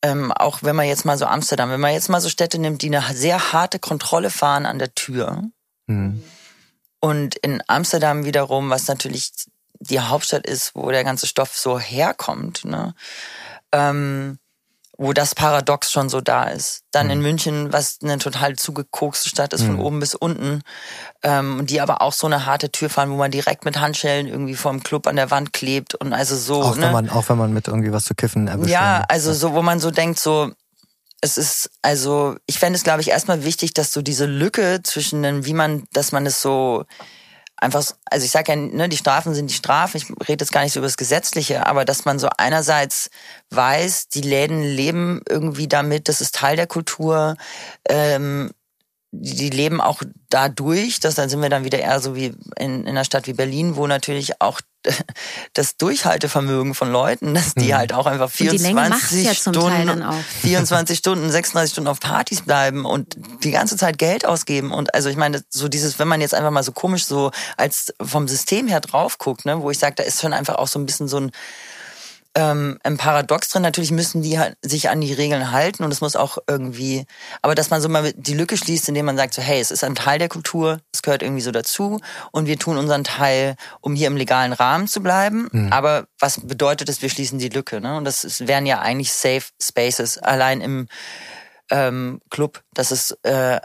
ähm, auch wenn man jetzt mal so Amsterdam, wenn man jetzt mal so Städte nimmt, die eine sehr harte Kontrolle fahren an der Tür. Mhm. Und in Amsterdam wiederum, was natürlich die Hauptstadt ist, wo der ganze Stoff so herkommt, ne? Ähm, wo das Paradox schon so da ist. Dann mhm. in München, was eine total zugekokste Stadt ist, von mhm. oben bis unten, ähm, die aber auch so eine harte Tür fahren, wo man direkt mit Handschellen irgendwie vorm Club an der Wand klebt und also so. Auch ne? wenn man, auch wenn man mit irgendwie was zu kiffen erwischt. Ja, also so, wo man so denkt, so, es ist, also, ich fände es, glaube ich, erstmal wichtig, dass so diese Lücke zwischen den, wie man, dass man es so einfach, also ich sage ja, ne, die Strafen sind die Strafen. Ich rede jetzt gar nicht so über das Gesetzliche, aber dass man so einerseits weiß, die Läden leben irgendwie damit, das ist Teil der Kultur. Ähm, die leben auch dadurch, dass dann sind wir dann wieder eher so wie in, in einer Stadt wie Berlin, wo natürlich auch <laughs> das Durchhaltevermögen von Leuten, dass die mhm. halt auch einfach 24 ja Stunden, 24 <laughs> Stunden, 36 Stunden auf Partys bleiben und die ganze Zeit Geld ausgeben. Und also ich meine, so dieses, wenn man jetzt einfach mal so komisch so als vom System her drauf guckt, ne, wo ich sage, da ist schon einfach auch so ein bisschen so ein ähm, ein Paradox drin. Natürlich müssen die halt sich an die Regeln halten und es muss auch irgendwie, aber dass man so mal die Lücke schließt, indem man sagt so, hey, es ist ein Teil der Kultur, es gehört irgendwie so dazu und wir tun unseren Teil, um hier im legalen Rahmen zu bleiben. Mhm. Aber was bedeutet es, wir schließen die Lücke? Ne? Und das ist, wären ja eigentlich Safe Spaces. Allein im ähm, Club, dass es äh,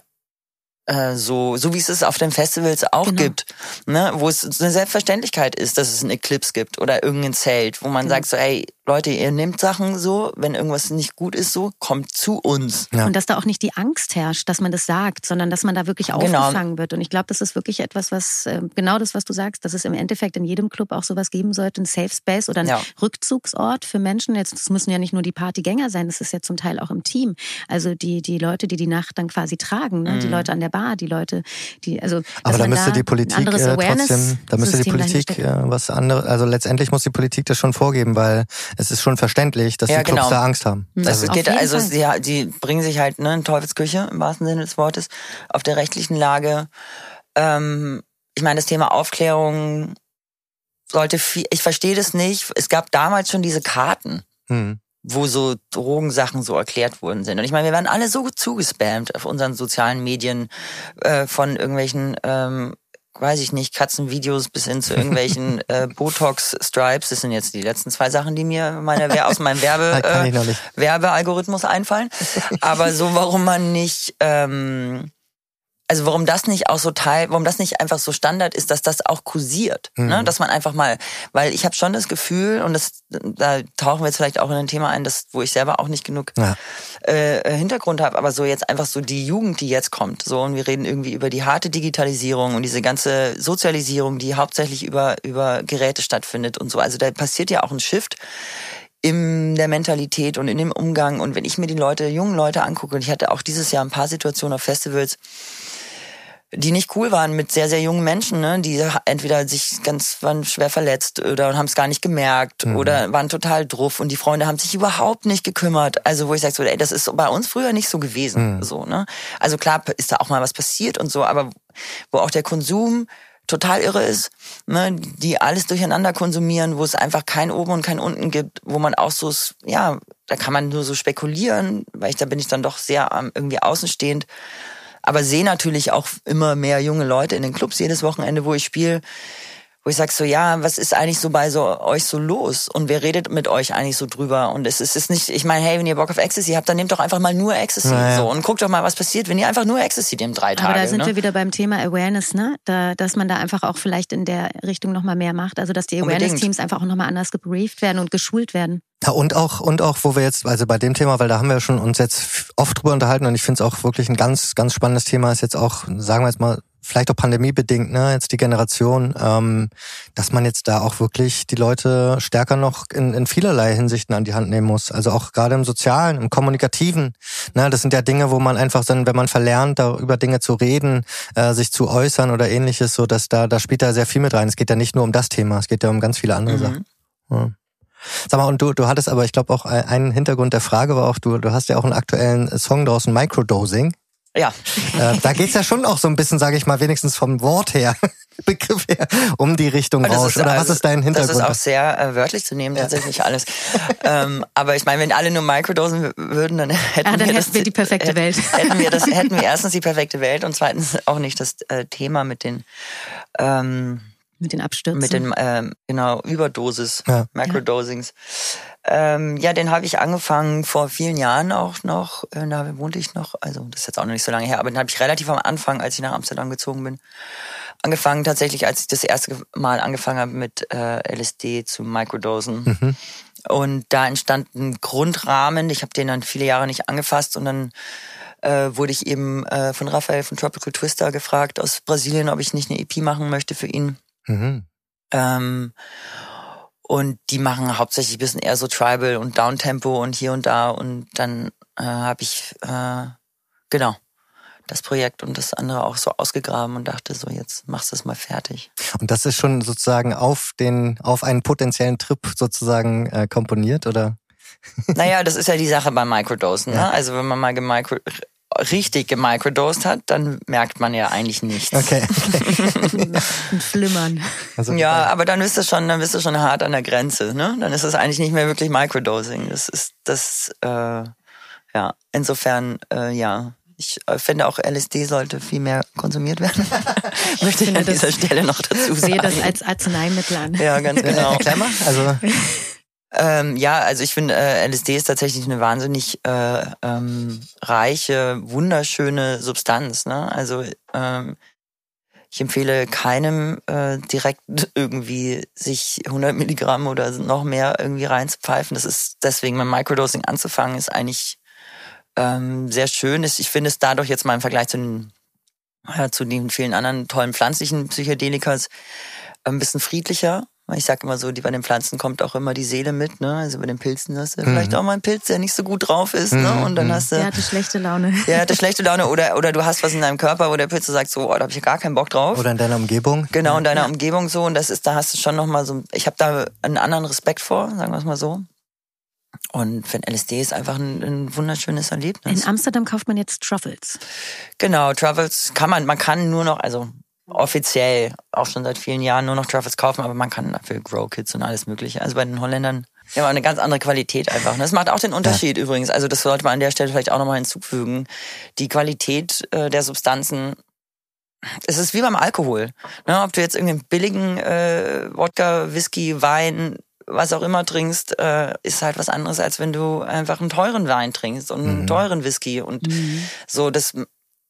äh, so, so wie es es auf den Festivals auch Genau. gibt, ne, wo es eine Selbstverständlichkeit ist, dass es ein Eclipse gibt oder irgendein Zelt, wo man Genau. sagt so, hey, Leute, ihr nehmt Sachen so, wenn irgendwas nicht gut ist, so, kommt zu uns. Ja. Und dass da auch nicht die Angst herrscht, dass man das sagt, sondern dass man da wirklich Genau. aufgefangen wird. Und ich glaube, das ist wirklich etwas, was äh, genau das, was du sagst, dass es im Endeffekt in jedem Club auch sowas geben sollte, ein Safe Space oder ein Ja. Rückzugsort für Menschen. Jetzt, das müssen ja nicht nur die Partygänger sein, das ist ja zum Teil auch im Team. Also die, die Leute, die die Nacht dann quasi tragen, ne? die Mhm. Leute an der Bar, die Leute, die, also. Aber da müsste die ein Politik äh, trotzdem, da müsste die Politik äh, was anderes, also letztendlich muss die Politik das schon vorgeben, weil es ist schon verständlich, dass Ja, die Clubs genau. da Angst haben. Mhm. Das Auf geht, also sie, die bringen sich halt ne, in Teufelsküche im wahrsten Sinne des Wortes auf der rechtlichen Lage. Ähm, ich meine, das Thema Aufklärung sollte viel, ich verstehe das nicht. Es gab damals schon diese Karten, Hm. Wo so Drogensachen so erklärt worden sind. Und ich meine, wir werden alle so zugespammt auf unseren sozialen Medien äh, von irgendwelchen ähm, weiß ich nicht, Katzenvideos bis hin zu irgendwelchen <laughs> äh, Botox-Stripes. Das sind jetzt die letzten zwei Sachen, die mir meine, Wer- aus meinem Werbe, <laughs> äh. Werbealgorithmus einfallen. Aber so, warum man nicht, ähm, also warum das nicht auch so Teil, warum das nicht einfach so Standard ist, dass das auch kursiert, ne? Mhm. dass man einfach mal, weil ich habe schon das Gefühl und das, da tauchen wir jetzt vielleicht auch in ein Thema ein, das, wo ich selber auch nicht genug Ja. äh, Hintergrund habe, aber so jetzt einfach so die Jugend, die jetzt kommt, so und wir reden irgendwie über die harte Digitalisierung und diese ganze Sozialisierung, die hauptsächlich über über Geräte stattfindet und so. Also da passiert ja auch ein Shift in der Mentalität und in dem Umgang. Und wenn ich mir die Leute, jungen Leute angucke, und ich hatte auch dieses Jahr ein paar Situationen auf Festivals, die nicht cool waren mit sehr, sehr jungen Menschen, ne? die entweder sich ganz waren schwer verletzt oder haben es gar nicht gemerkt oder waren total druff und die Freunde haben sich überhaupt nicht gekümmert. Also wo ich sage, so, ey, das ist bei uns früher nicht so gewesen. So, ne? Also klar ist da auch mal was passiert und so, aber wo auch der Konsum total irre ist, ne, die alles durcheinander konsumieren, wo es einfach kein oben und kein unten gibt, wo man auch so, ja, da kann man nur so spekulieren, weil ich da bin ich dann doch sehr ähm, irgendwie außenstehend, aber sehe natürlich auch immer mehr junge Leute in den Clubs jedes Wochenende, wo ich spiele, wo ich sag so, ja, was ist eigentlich so bei so euch so los? Und wer redet mit euch eigentlich so drüber? Und es ist, es ist nicht, ich meine, hey, wenn ihr Bock auf Ecstasy habt, dann nehmt doch einfach mal nur Ecstasy Naja. so und guckt doch mal, was passiert, wenn ihr einfach nur Ecstasy nehmt drei Tage. Aber da sind ne? wir wieder beim Thema Awareness, ne? Da, dass man da einfach auch vielleicht in der Richtung nochmal mehr macht. Also dass die. Awareness-Teams einfach auch nochmal anders gebrieft werden und geschult werden. Ja, und auch, und auch, wo wir jetzt, also bei dem Thema, weil da haben wir schon uns jetzt oft drüber unterhalten und ich finde es auch wirklich ein ganz, ganz spannendes Thema, ist jetzt auch, sagen wir jetzt mal, vielleicht auch pandemiebedingt, ne, jetzt die Generation, ähm, dass man jetzt da auch wirklich die Leute stärker noch in, in vielerlei Hinsichten an die Hand nehmen muss. Also auch gerade im Sozialen, im Kommunikativen. Ne, das sind ja Dinge, wo man einfach dann, wenn man verlernt, da über Dinge zu reden, äh, sich zu äußern oder ähnliches, so dass da, da spielt da sehr viel mit rein. Es geht ja nicht nur um das Thema, es geht ja um ganz viele andere Mhm. Sachen. Ja. Sag mal, und du, du hattest aber, ich glaube auch ein- ein Hintergrund der Frage war auch, du, du hast ja auch einen aktuellen Song draußen, Microdosing. Ja, Äh, da geht's ja schon auch so ein bisschen, sage ich mal, wenigstens vom Wort her, <laughs> Begriff her, um die Richtung Das raus. ist, Oder was ist dein Hintergrund? Das ist auch sehr äh, wörtlich zu nehmen, tatsächlich alles. ähm, aber ich meine, wenn alle nur Microdosen würden, dann hätten Ah, dann wir hätten das, wir die perfekte Welt. Hätten wir das, <laughs> hätten wir erstens die perfekte Welt und zweitens auch nicht das äh, Thema mit den ähm, Mit den Abstürzen. mit den ähm, genau Überdosis, Ja. Microdosings. Ähm, ja, den habe ich angefangen vor vielen Jahren auch noch. Äh, da wohnte ich noch, also das ist jetzt auch noch nicht so lange her, aber den habe ich relativ am Anfang, als ich nach Amsterdam gezogen bin, angefangen tatsächlich, als ich das erste Mal angefangen habe mit äh, LSD zu Microdosen. Mhm. Und da entstand ein Grundrahmen. Ich habe den dann viele Jahre nicht angefasst und dann äh, wurde ich eben äh, von Raphael von Tropical Twister gefragt aus Brasilien, ob ich nicht eine EP machen möchte für ihn. Mhm. Ähm, und die machen hauptsächlich ein bisschen eher so Tribal und Downtempo und hier und da. Und dann äh, habe ich äh, genau das Projekt und das andere auch so ausgegraben und dachte so, jetzt machst du es mal fertig. Und das ist schon sozusagen auf den, auf einen potenziellen Trip sozusagen äh, komponiert, oder? naja, das ist ja die Sache beim Microdosen. Ja. Ne? Also wenn man mal gemicro richtig gemicrodosed hat, dann merkt man ja eigentlich nichts. Okay. <laughs> Ein Flimmern. Also, Ja, aber dann bist du schon, dann bist du schon hart an der Grenze, ne? Dann ist es eigentlich nicht mehr wirklich Microdosing. Das ist das, äh, ja. Insofern, äh, ja. Ich äh, finde auch LSD sollte viel mehr konsumiert werden. <laughs> Möchte ich finde an dieser Stelle noch dazu Ich sehe sagen. das als Arzneimittel an. ja, ganz genau. Mal. Also, <laughs> Ähm, ja, also ich finde, äh, LSD ist tatsächlich eine wahnsinnig äh, ähm, reiche, wunderschöne Substanz. Ne? Also ähm, ich empfehle keinem äh, direkt <laughs> irgendwie sich 100 Milligramm oder noch mehr irgendwie reinzupfeifen. Das ist deswegen beim Microdosing anzufangen, ist eigentlich ähm, sehr schön. Ich finde es dadurch jetzt mal im Vergleich zu den, äh, zu den vielen anderen tollen pflanzlichen Psychedelikas ein bisschen friedlicher. Ich sag immer so, die bei den Pflanzen kommt auch immer die Seele mit, ne? Also bei den Pilzen hast du mhm. vielleicht auch mal einen Pilz, der nicht so gut drauf ist, ne? Mhm, Und dann mhm. hast du. Der hatte schlechte Laune. <laughs> Der hatte schlechte Laune oder, oder du hast was in deinem Körper, wo der Pilz so sagt, so, oh, da habe ich gar keinen Bock drauf. Oder in deiner Umgebung. Genau, in deiner ja. Umgebung so. Und das ist, da hast du schon nochmal so, ich habe da einen anderen Respekt vor, sagen wir es mal so. Und für LSD ist einfach ein, ein, wunderschönes Erlebnis. In Amsterdam kauft man jetzt Truffles. Genau, Truffles kann man, man kann nur noch, also offiziell auch schon seit vielen Jahren nur noch Truffles kaufen, aber man kann dafür Grow Kits und alles mögliche. Also bei den Holländern ja, eine ganz andere Qualität einfach. Das macht auch den Unterschied ja. übrigens. Also das sollte man an der Stelle vielleicht auch nochmal hinzufügen. Die Qualität äh, der Substanzen es ist wie beim Alkohol. Ne, ob du jetzt irgendeinen billigen äh, Wodka, Whisky, Wein, was auch immer trinkst, äh, ist halt was anderes, als wenn du einfach einen teuren Wein trinkst und einen mhm. teuren Whisky. Und mhm. so, das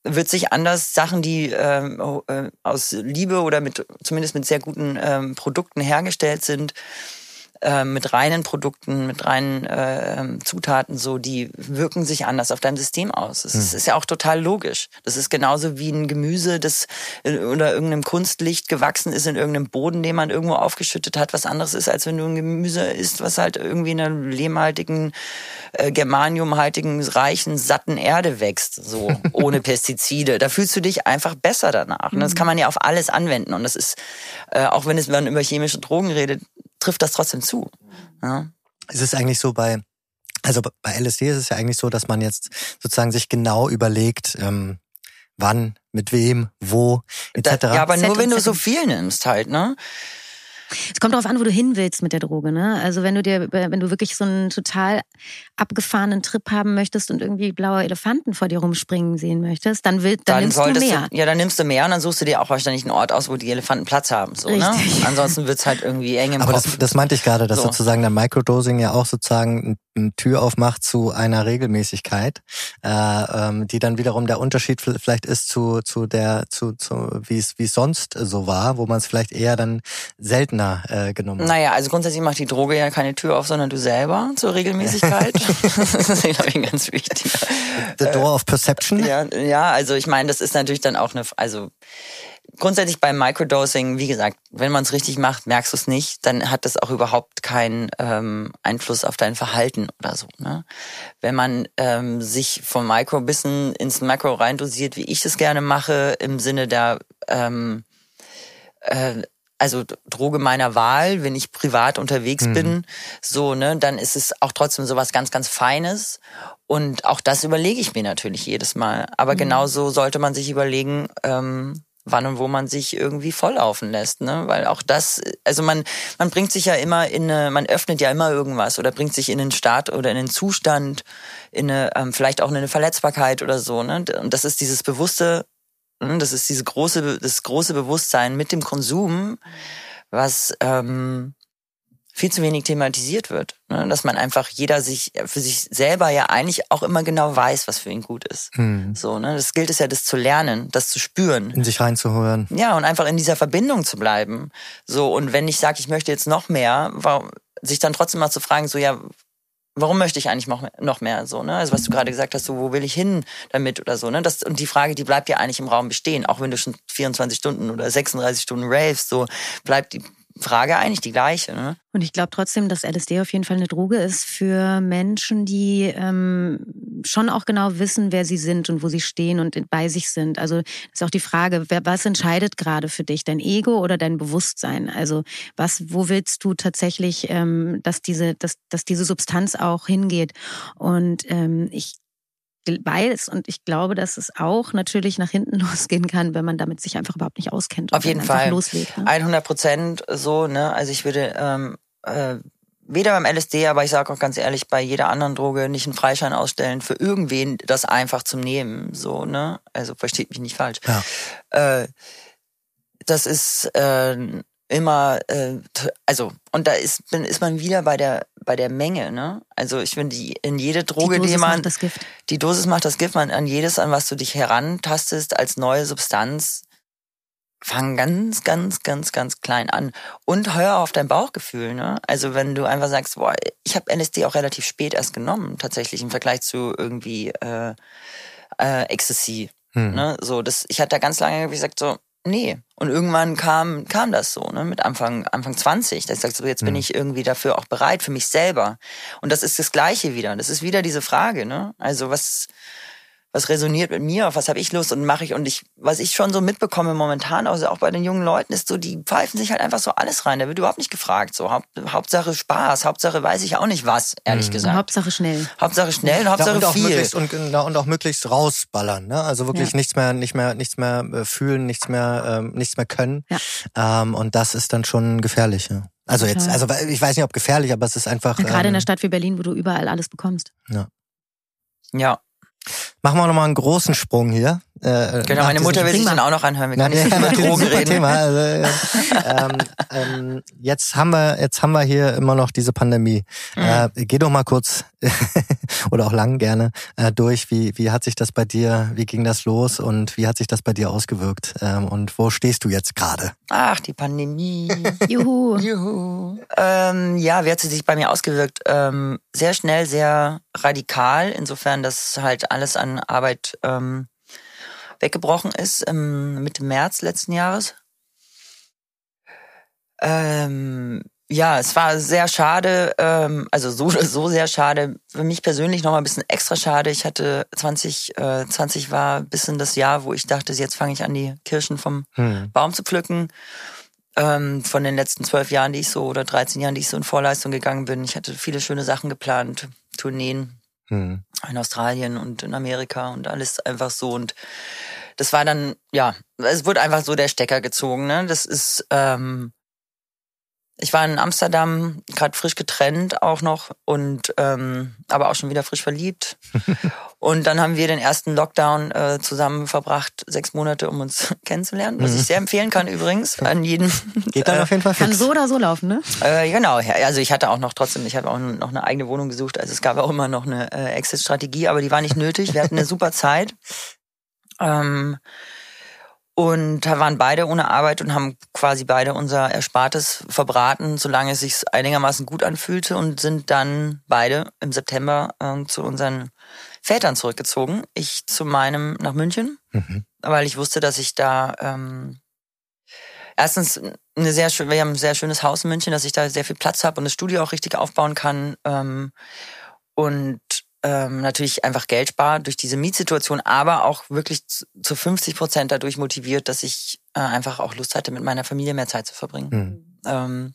wird sich anders Sachen, die ähm, äh, aus Liebe oder mit zumindest mit sehr guten ähm, Produkten hergestellt sind, äh, mit reinen Produkten, mit reinen äh, Zutaten, so die wirken sich anders auf dein System aus. Das ist, hm. ist, ja auch total logisch. Das ist genauso wie ein Gemüse, das unter irgendeinem Kunstlicht gewachsen ist in irgendeinem Boden, den man irgendwo aufgeschüttet hat, was anderes ist, als wenn du ein Gemüse isst, was halt irgendwie in einer lehmhaltigen, äh, germaniumhaltigen, reichen, satten Erde wächst, so <laughs> ohne Pestizide. Da fühlst du dich einfach besser danach. Und das hm. kann man ja auf alles anwenden. Und das ist, äh, auch wenn es man über chemische Drogen redet, trifft das trotzdem zu. Ja. Es ist eigentlich so bei, also bei LSD ist es ja eigentlich so, dass man jetzt sozusagen sich genau überlegt, ähm, wann, mit wem, wo, etc. ja, aber nur wenn du so viel nimmst halt, ne? Es kommt darauf an, wo du hin willst mit der Droge. Ne? Also wenn du dir, wenn du wirklich so einen total abgefahrenen Trip haben möchtest und irgendwie blaue Elefanten vor dir rumspringen sehen möchtest, dann, will, dann, dann nimmst du mehr. Du, ja, dann nimmst du mehr und dann suchst du dir auch wahrscheinlich einen Ort aus, wo die Elefanten Platz haben. So, ne? Ansonsten wird's halt irgendwie eng im Aber Kopf. das, das meinte ich gerade, dass so. sozusagen der Microdosing ja auch sozusagen eine Tür aufmacht zu einer Regelmäßigkeit, äh, ähm, die dann wiederum der Unterschied vielleicht ist zu zu der zu, zu wie es wie es sonst so war, wo man es vielleicht eher dann selten Gegner äh, genommen? Naja, also grundsätzlich macht die Droge ja keine Tür auf, sondern du selber zur Regelmäßigkeit. <laughs> das ist, glaube ich, ganz wichtig. The Door of Perception? Ja, ja also ich meine, das ist natürlich dann auch eine, also grundsätzlich beim Microdosing, wie gesagt, wenn man es richtig macht, merkst du es nicht, dann hat das auch überhaupt keinen ähm, Einfluss auf dein Verhalten oder so. Ne? Wenn man ähm, sich vom Micro bisschen ins Macro reindosiert, wie ich es gerne mache, im Sinne der ähm, äh, also Droge meiner Wahl, wenn ich privat unterwegs mhm. bin, so, ne, dann ist es auch trotzdem so was ganz, ganz Feines. Und auch das überlege ich mir natürlich jedes Mal. Aber mhm. genauso sollte man sich überlegen, ähm, wann und wo man sich irgendwie volllaufen lässt, ne? Weil auch das, also man, man bringt sich ja immer in eine, man öffnet ja immer irgendwas oder bringt sich in den Start oder in den Zustand, in eine, ähm, vielleicht auch in eine Verletzbarkeit oder so, ne? Und das ist dieses bewusste hm, das ist diese große, das große Bewusstsein mit dem Konsum, was ähm, viel zu wenig thematisiert wird. Ne? Dass man einfach jeder sich für sich selber ja eigentlich auch immer genau weiß, was für ihn gut ist. Mhm. So, ne? Das gilt es ja, das zu lernen, das zu spüren. In sich reinzuhören. Ja, und einfach in dieser Verbindung zu bleiben. So, und wenn ich sage, ich möchte jetzt noch mehr, warum, sich dann trotzdem mal zu fragen, so ja, warum möchte ich eigentlich noch mehr, noch mehr so, ne? Also was du gerade gesagt hast, so, wo will ich hin damit oder so, ne? Das, und die Frage, die bleibt ja eigentlich im Raum bestehen, auch wenn du schon 24 Stunden oder 36 Stunden ravest, so bleibt die Frage eigentlich die gleiche. Ne? Und ich glaube trotzdem, dass LSD auf jeden Fall eine Droge ist für Menschen, die ähm, schon auch genau wissen, wer sie sind und wo sie stehen und bei sich sind. Also ist auch die Frage, wer, was entscheidet gerade für dich, dein Ego oder dein Bewusstsein? Also was, wo willst du tatsächlich, ähm, dass diese, dass, dass diese Substanz auch hingeht? Und ähm, ich weiß und ich glaube, dass es auch natürlich nach hinten <laughs> losgehen kann, wenn man damit sich einfach überhaupt nicht auskennt. Auf jeden Fall. Loslegt, ne? 100 Prozent so, ne? Also ich würde ähm, äh, weder beim LSD, aber ich sage auch ganz ehrlich, bei jeder anderen Droge nicht einen Freischein ausstellen für irgendwen, das einfach zum Nehmen, so, ne? Also versteht mich nicht falsch. Ja. Äh, das ist äh, immer, äh, also und da ist, ist man wieder bei der bei der Menge, ne? Also ich finde, die in jede Droge, die, Dosis die man, macht das Gift. die Dosis macht das Gift, man an jedes, an was du dich herantastest als neue Substanz, fang ganz, ganz, ganz, ganz klein an und hör auf dein Bauchgefühl. Ne? Also wenn du einfach sagst, boah, ich habe LSD auch relativ spät erst genommen, tatsächlich im Vergleich zu irgendwie äh, äh, Ecstasy. Hm. Ne? So, das, ich hatte da ganz lange gesagt so, nee. Und irgendwann kam kam das so, ne? Mit Anfang Anfang 20. Da ich sagte so, jetzt bin Hm. ich irgendwie dafür auch bereit für mich selber. Und das ist das Gleiche wieder. Das ist wieder diese Frage, ne? Also was was resoniert mit mir, auf was habe ich Lust und mache ich und ich, was ich schon so mitbekomme momentan, also auch bei den jungen Leuten, ist so, die pfeifen sich halt einfach so alles rein. Da wird überhaupt nicht gefragt. So Haupt, Hauptsache Spaß, Hauptsache weiß ich auch nicht was, ehrlich Mhm. gesagt. Hauptsache schnell. Hauptsache schnell und Hauptsache ja, und auch viel. möglichst und, na, und auch möglichst rausballern, ne? Also wirklich Ja. nichts mehr, nicht mehr, nichts mehr äh, fühlen, nichts mehr, ähm, nichts mehr können. Ja. Ähm, und das ist dann schon gefährlich. Ja. Also jetzt, also ich weiß nicht, ob gefährlich, aber es ist einfach. Ja, gerade in ähm, einer Stadt wie Berlin, wo du überall alles bekommst. ja, Machen wir nochmal einen großen Sprung hier. Äh, genau. Meine Mutter will sich dann auch noch anhören. Wir können nicht über Drogen reden. Thema. <laughs> Also, äh, ähm, ähm, jetzt haben wir, jetzt haben wir hier immer noch diese Pandemie. Mhm. Äh, geh doch mal kurz <laughs> oder auch lang gerne äh, durch. Wie wie hat sich das bei dir? Wie ging das los und wie hat sich das bei dir ausgewirkt? Ähm, und wo stehst du jetzt gerade? Ach, die Pandemie. <laughs> Juhu. Juhu. Ähm, ja, wie hat sie sich bei mir ausgewirkt? Ähm, sehr schnell, sehr radikal, insofern, dass halt alles an Arbeit ähm, weggebrochen ist, ähm, Mitte März letzten Jahres. Ähm, ja, es war sehr schade, ähm, also so <laughs> so sehr schade. Für mich persönlich noch mal ein bisschen extra schade. Ich hatte 20, äh, 20 war ein bisschen das Jahr, wo ich dachte, jetzt fange ich an, die Kirschen vom Hm. Baum zu pflücken. Ähm, von den letzten zwölf Jahren, die ich so, oder 13 Jahren, die ich so in Vorleistung gegangen bin. Ich hatte viele schöne Sachen geplant, Tourneen Hm. in Australien und in Amerika und alles einfach so. Und das war dann, ja, es wurde einfach so der Stecker gezogen. Ne? Das ist, ähm, ich war in Amsterdam, gerade frisch getrennt auch noch und ähm, aber auch schon wieder frisch verliebt. <laughs> und dann haben wir den ersten Lockdown äh, zusammen verbracht, sechs Monate, um uns <laughs> kennenzulernen, was ich sehr empfehlen kann übrigens an jeden. Geht dann äh, auf jeden Fall Kann fix. so oder so laufen, ne? äh, genau, also ich hatte auch noch trotzdem, ich habe auch noch eine eigene Wohnung gesucht. Also es gab auch immer noch eine äh, Exit-Strategie, aber die war nicht nötig. Wir hatten eine super Zeit. Ähm, und da waren beide ohne Arbeit und haben quasi beide unser Erspartes verbraten, solange es sich einigermaßen gut anfühlte und sind dann beide im September ähm, zu unseren Vätern zurückgezogen. Ich zu meinem nach München, Mhm. weil ich wusste, dass ich da ähm, erstens eine sehr schön, wir haben ein sehr schönes Haus in München, dass ich da sehr viel Platz habe und das Studio auch richtig aufbauen kann ähm, und ähm, natürlich einfach Geld spare durch diese Mietsituation, aber auch wirklich zu, zu 50 Prozent dadurch motiviert, dass ich äh, einfach auch Lust hatte, mit meiner Familie mehr Zeit zu verbringen. Hm. Ähm,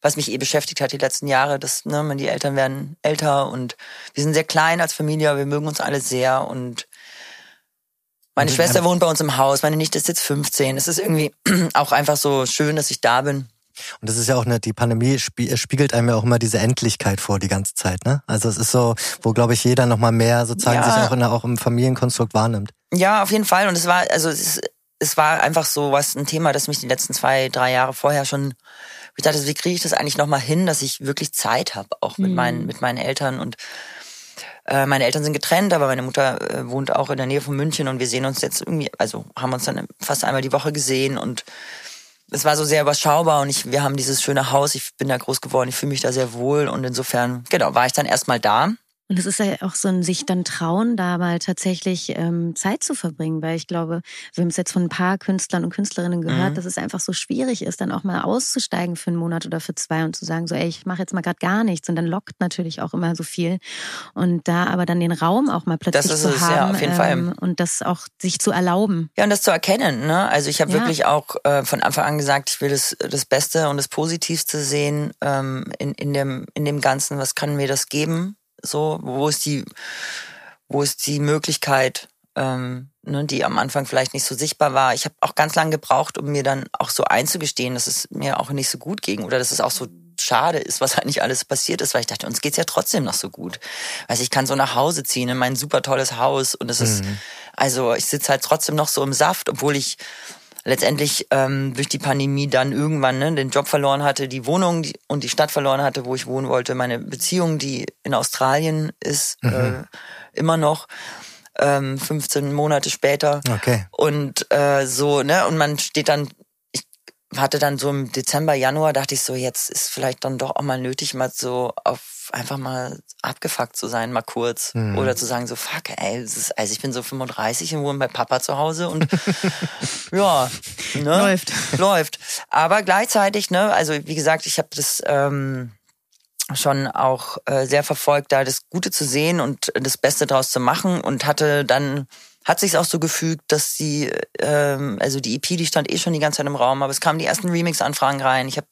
was mich eh beschäftigt hat die letzten Jahre, dass ne, die Eltern werden älter und wir sind sehr klein als Familie, aber wir mögen uns alle sehr und meine Schwester wohnt bei uns im Haus, meine Nichte ist jetzt 15. Es ist irgendwie <clears throat> auch einfach so schön, dass ich da bin. Und das ist ja auch eine, die Pandemie spie spiegelt einem ja auch immer diese Endlichkeit vor die ganze Zeit, ne? Also es ist so, wo glaube ich jeder nochmal mehr sozusagen Ja. sich auch, in, auch im Familienkonstrukt wahrnimmt. Ja, auf jeden Fall. Und es war, also es, es war einfach so was, ein Thema, das mich die letzten zwei, drei Jahre vorher schon, ich dachte, wie kriege ich das eigentlich nochmal hin, dass ich wirklich Zeit habe, auch mit Mhm. meinen, mit meinen Eltern und äh, meine Eltern sind getrennt, aber meine Mutter äh, wohnt auch in der Nähe von München und wir sehen uns jetzt irgendwie, also haben uns dann fast einmal die Woche gesehen und es war so sehr überschaubar und ich, wir haben dieses schöne Haus, ich bin da groß geworden, ich fühle mich da sehr wohl und insofern, genau, war ich dann erstmal da. Und es ist ja auch so ein sich dann trauen, da mal tatsächlich ähm, Zeit zu verbringen, weil ich glaube, wir haben es jetzt von ein paar Künstlern und Künstlerinnen gehört, Mhm. dass es einfach so schwierig ist, dann auch mal auszusteigen für einen Monat oder für zwei und zu sagen, so, ey, ich mache jetzt mal gerade gar nichts. Und dann lockt natürlich auch immer so viel. Und da aber dann den Raum auch mal plötzlich Das ist zu es, haben ja, auf jeden Fall. ähm, und das auch sich zu erlauben. Ja, und das zu erkennen, ne? Also ich habe Ja. wirklich auch äh, von Anfang an gesagt, ich will das, das Beste und das Positivste sehen ähm, in, in, dem, in dem Ganzen. Was kann mir das geben? So, wo ist die, wo ist die Möglichkeit, ähm, ne, die am Anfang vielleicht nicht so sichtbar war. Ich habe auch ganz lange gebraucht, um mir dann auch so einzugestehen, dass es mir auch nicht so gut ging oder dass es auch so schade ist, was <laughs> eigentlich alles passiert ist, weil ich dachte, uns geht's ja trotzdem noch so gut. Also ich kann so nach Hause ziehen in mein super tolles Haus und es ist, also ich sitze halt trotzdem noch so im Saft, obwohl ich letztendlich ähm, durch die Pandemie dann irgendwann ne, den Job verloren hatte, die Wohnung und die Stadt verloren hatte, wo ich wohnen wollte, meine Beziehung, die in Australien ist, mhm. äh, immer noch. Ähm, 15 Monate später. Okay. Und äh, so, ne, und man steht dann hatte dann so im Dezember, Januar, dachte ich so, jetzt ist vielleicht dann doch auch mal nötig, mal so auf einfach mal abgefuckt zu sein, mal kurz. Mhm. Oder zu sagen so, fuck, ey, ist, also ich bin so 35 und wohne bei Papa zu Hause und <laughs> ja, ne? läuft. Läuft. Aber gleichzeitig, ne, also wie gesagt, ich habe das ähm, schon auch äh, sehr verfolgt, da das Gute zu sehen und das Beste draus zu machen und hatte dann hat sich auch so gefügt, dass die, ähm, also die EP, die stand eh schon die ganze Zeit im Raum, aber es kamen die ersten Remix-Anfragen rein. Ich habe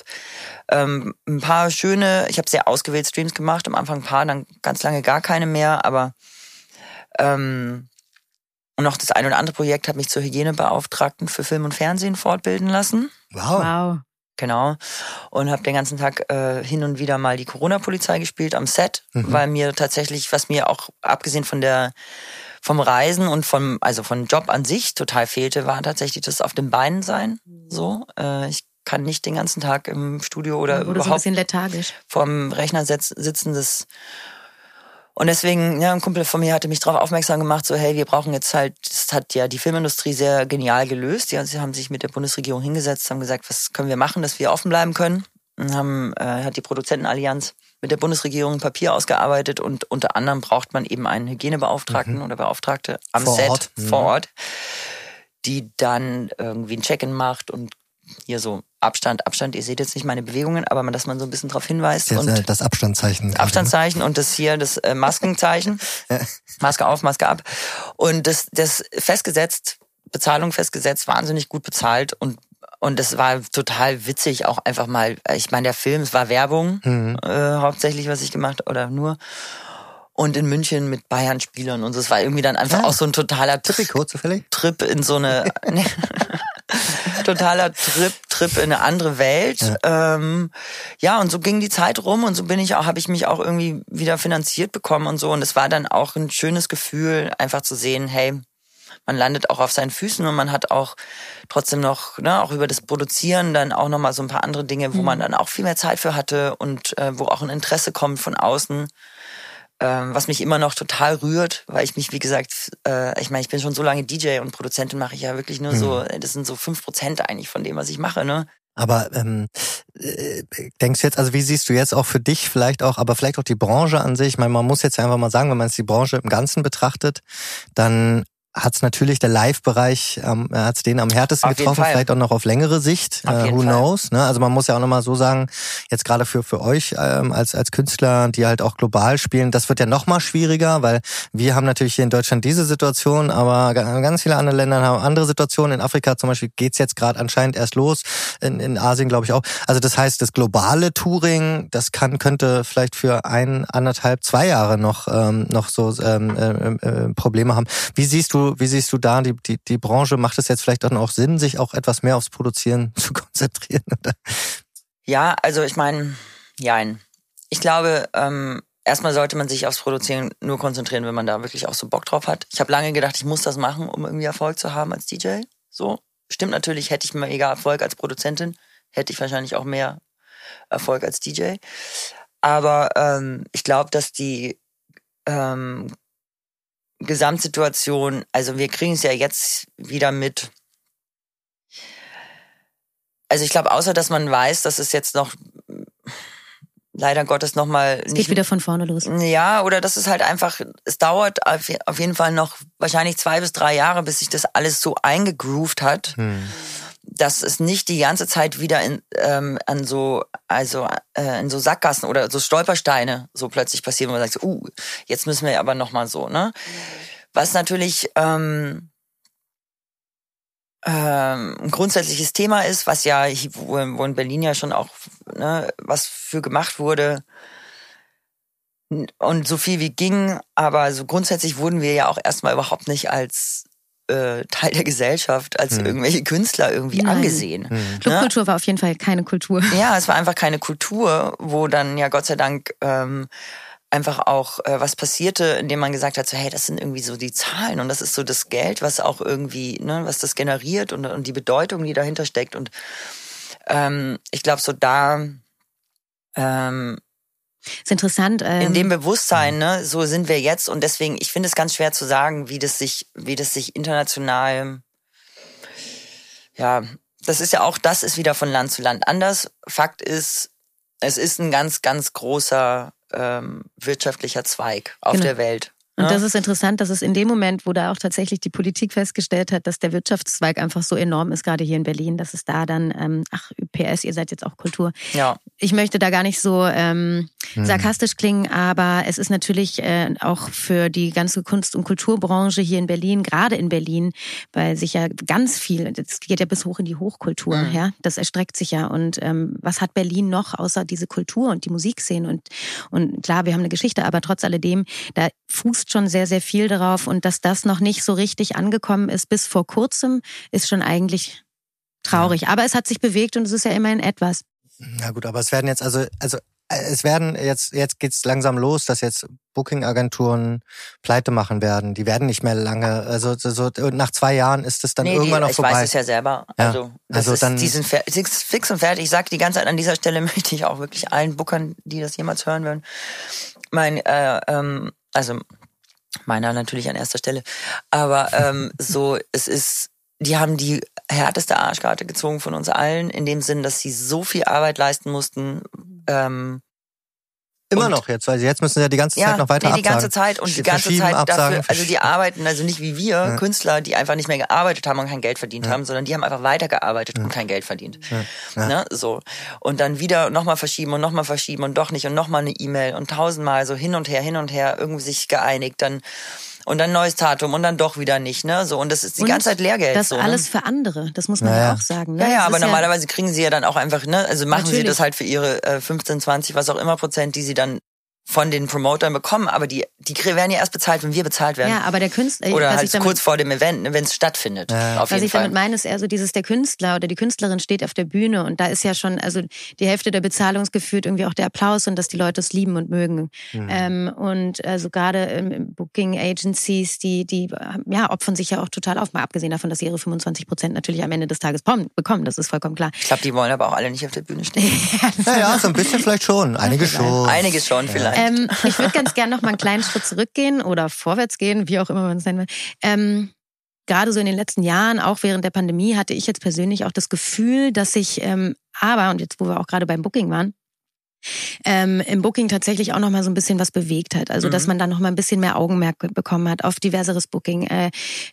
ähm, ein paar schöne, ich habe sehr ausgewählt Streams gemacht, am Anfang ein paar, dann ganz lange gar keine mehr, aber ähm, und noch das ein oder andere Projekt hat mich zur Hygienebeauftragten für Film und Fernsehen fortbilden lassen. Wow. wow. Genau. Und habe den ganzen Tag äh, hin und wieder mal die Corona-Polizei gespielt am Set, mhm. weil mir tatsächlich, was mir auch abgesehen von der vom Reisen und vom, also von Job an sich total fehlte, war tatsächlich das auf den Beinen sein. So, äh, ich kann nicht den ganzen Tag im Studio oder Wurde überhaupt so ein bisschen lethargisch. vorm Rechner sitzen. Das und deswegen, ja, ein Kumpel von mir hatte mich darauf aufmerksam gemacht, so, hey, wir brauchen jetzt halt, das hat ja die Filmindustrie sehr genial gelöst. Ja, sie haben sich mit der Bundesregierung hingesetzt, haben gesagt, was können wir machen, dass wir offen bleiben können. Und haben, äh, hat die Produzentenallianz mit der Bundesregierung ein Papier ausgearbeitet und unter anderem braucht man eben einen Hygienebeauftragten mhm. oder Beauftragte am vor Set Ort. Mhm. vor Ort, die dann irgendwie ein Check-in macht und hier so Abstand, Abstand, ihr seht jetzt nicht meine Bewegungen, aber dass man so ein bisschen darauf hinweist. Das, und das Abstandzeichen. Abstandzeichen und das hier, das äh, Maskenzeichen. <laughs> Maske auf, Maske ab. Und das, das festgesetzt, Bezahlung festgesetzt, wahnsinnig gut bezahlt und und es war total witzig, auch einfach mal, ich meine, der Film, es war Werbung, mhm. äh, hauptsächlich, was ich gemacht oder nur. Und in München mit Bayern-Spielern und so. Es war irgendwie dann einfach ja. auch so ein totaler Trip, zufällig? Trip in so eine. <laughs> <laughs> totaler Trip, Trip in eine andere Welt. Ja. Ähm, ja, und so ging die Zeit rum und so bin ich auch, habe ich mich auch irgendwie wieder finanziert bekommen und so. Und es war dann auch ein schönes Gefühl, einfach zu sehen, hey, man landet auch auf seinen Füßen und man hat auch trotzdem noch, ne, auch über das Produzieren dann auch nochmal so ein paar andere Dinge, wo mhm. man dann auch viel mehr Zeit für hatte und äh, wo auch ein Interesse kommt von außen ähm, was mich immer noch total rührt, weil ich mich, wie gesagt, äh, ich meine, ich bin schon so lange DJ und Produzentin mache ich ja wirklich nur mhm. so, das sind so fünf Prozent eigentlich von dem, was ich mache, ne? Aber ähm, äh, denkst du jetzt, also wie siehst du jetzt auch für dich vielleicht auch, aber vielleicht auch die Branche an sich? Ich meine, man muss jetzt ja einfach mal sagen, wenn man jetzt die Branche im Ganzen betrachtet, dann hat es natürlich der Live-Bereich, ähm, hat es den am härtesten auf getroffen, vielleicht auch noch auf längere Sicht. Äh, who knows? Ne? Also man muss ja auch nochmal so sagen, jetzt gerade für für euch ähm, als als Künstler, die halt auch global spielen, das wird ja noch mal schwieriger, weil wir haben natürlich hier in Deutschland diese Situation, aber ganz viele andere Länder haben andere Situationen. In Afrika zum Beispiel geht's jetzt gerade anscheinend erst los, in, in Asien glaube ich auch. Also das heißt, das globale Touring, das kann könnte vielleicht für ein anderthalb zwei Jahre noch ähm, noch so ähm, äh, äh, Probleme haben. Wie siehst du wie siehst du da die, die, die Branche? Macht es jetzt vielleicht dann auch Sinn, sich auch etwas mehr aufs Produzieren <laughs> zu konzentrieren? Ja, also ich meine, jein. Ich glaube, ähm, erstmal sollte man sich aufs Produzieren nur konzentrieren, wenn man da wirklich auch so Bock drauf hat. Ich habe lange gedacht, ich muss das machen, um irgendwie Erfolg zu haben als DJ. So. Stimmt natürlich, hätte ich mega Erfolg als Produzentin, hätte ich wahrscheinlich auch mehr Erfolg als DJ. Aber ähm, ich glaube, dass die ähm, Gesamtsituation, also wir kriegen es ja jetzt wieder mit. Also ich glaube, außer dass man weiß, dass es jetzt noch leider Gottes nochmal. Es geht wieder von vorne los. Ja, oder das ist halt einfach, es dauert auf jeden Fall noch wahrscheinlich zwei bis drei Jahre, bis sich das alles so eingegroovt hat. Hm dass es nicht die ganze Zeit wieder in, ähm, an so, also äh, in so Sackgassen oder so Stolpersteine so plötzlich passieren, wo man sagt, uh, jetzt müssen wir aber nochmal so, ne? Was natürlich ähm, ähm, ein grundsätzliches Thema ist, was ja, wo, wo in Berlin ja schon auch ne, was für gemacht wurde, und so viel wie ging, aber so grundsätzlich wurden wir ja auch erstmal überhaupt nicht als äh, Teil der Gesellschaft als hm. irgendwelche Künstler irgendwie Nein. angesehen. Hm. Clubkultur ne? war auf jeden Fall keine Kultur. Ja, es war einfach keine Kultur, wo dann ja Gott sei Dank ähm, einfach auch äh, was passierte, indem man gesagt hat, so hey, das sind irgendwie so die Zahlen und das ist so das Geld, was auch irgendwie, ne, was das generiert und, und die Bedeutung, die dahinter steckt. Und ähm, ich glaube, so da ähm, ist interessant. Ähm, in dem Bewusstsein, ne, so sind wir jetzt und deswegen, ich finde es ganz schwer zu sagen, wie das sich, wie das sich international, ja, das ist ja auch, das ist wieder von Land zu Land anders. Fakt ist, es ist ein ganz, ganz großer ähm, wirtschaftlicher Zweig auf genau. der Welt. Und ja. das ist interessant, dass es in dem Moment, wo da auch tatsächlich die Politik festgestellt hat, dass der Wirtschaftszweig einfach so enorm ist, gerade hier in Berlin, dass es da dann, ähm, ach, PS, ihr seid jetzt auch Kultur. Ja. Ich möchte da gar nicht so ähm, hm. Sarkastisch klingen, aber es ist natürlich äh, auch für die ganze Kunst- und Kulturbranche hier in Berlin, gerade in Berlin, weil sich ja ganz viel, das geht ja bis hoch in die Hochkultur, mhm. ja, das erstreckt sich ja. Und ähm, was hat Berlin noch außer diese Kultur und die Musikszene? Und, und klar, wir haben eine Geschichte, aber trotz alledem, da fußt schon sehr, sehr viel darauf. Und dass das noch nicht so richtig angekommen ist bis vor kurzem, ist schon eigentlich traurig. Aber es hat sich bewegt und es ist ja immerhin etwas. Na gut, aber es werden jetzt also, also es werden jetzt, jetzt geht's langsam los, dass jetzt Booking-Agenturen pleite machen werden. Die werden nicht mehr lange, also so, nach zwei Jahren ist es dann nee, irgendwann die, auch vorbei. Ich weiß es ja selber. Also, ja. also dann die sind fix und fertig. Ich sage die ganze Zeit an dieser Stelle <laughs> möchte ich auch wirklich allen Bookern, die das jemals hören würden, mein, äh, ähm, also meiner natürlich an erster Stelle. Aber ähm, <laughs> so, es ist, die haben die härteste Arschkarte gezogen von uns allen, in dem Sinn, dass sie so viel Arbeit leisten mussten. Ähm, Immer noch jetzt, weil jetzt müssen sie ja die ganze Zeit ja, noch weiter nee, die ganze Zeit und die ganze Zeit absagen, dafür, also die arbeiten also nicht wie wir ja. Künstler, die einfach nicht mehr gearbeitet haben und kein Geld verdient ja. haben, sondern die haben einfach weitergearbeitet und kein Geld verdient. Ne, so und dann wieder nochmal verschieben und nochmal verschieben und doch nicht und nochmal eine E-Mail und tausendmal so hin und her, hin und her irgendwie sich geeinigt, dann und dann neues Datum und dann doch wieder nicht, ne? So und das ist die und ganze Zeit Lehrgeld. Das so, ne? alles für andere, das muss man ja, ja auch sagen. Ne? Ja, ja, aber normalerweise kriegen sie ja dann auch einfach, ne? Also machen Natürlich. sie das halt für ihre äh, 15, 20, was auch immer Prozent, die sie dann von den Promotern bekommen, aber die, die werden ja erst bezahlt, wenn wir bezahlt werden. Ja, aber der Künstler. Oder halt damit, kurz vor dem Event, ne, wenn es stattfindet. Ja. Auf was jeden ich Fall. damit meine, ist eher so dieses, der Künstler oder die Künstlerin steht auf der Bühne und da ist ja schon, also die Hälfte der Bezahlung ist geführt irgendwie auch der Applaus und dass die Leute es lieben und mögen. Mhm. Ähm, und also gerade im Booking Agencies, die, die ja, opfern sich ja auch total auf, mal abgesehen davon, dass sie ihre 25 Prozent natürlich am Ende des Tages bekommen, das ist vollkommen klar. Ich glaube, die wollen aber auch alle nicht auf der Bühne stehen. <laughs> ja, ja, so ein bisschen <laughs> vielleicht schon. Einige schon. Einige schon, vielleicht. Ähm, ich würde ganz <laughs> gerne noch mal einen kleinen Schritt zurückgehen oder vorwärts gehen, wie auch immer man es nennen will. Ähm, gerade so in den letzten Jahren, auch während der Pandemie, hatte ich jetzt persönlich auch das Gefühl, dass ich ähm, aber, und jetzt wo wir auch gerade beim Booking waren, ähm, im Booking tatsächlich auch noch mal so ein bisschen was bewegt hat. Also, mhm. dass man da noch mal ein bisschen mehr Augenmerk bekommen hat auf diverseres Booking, äh,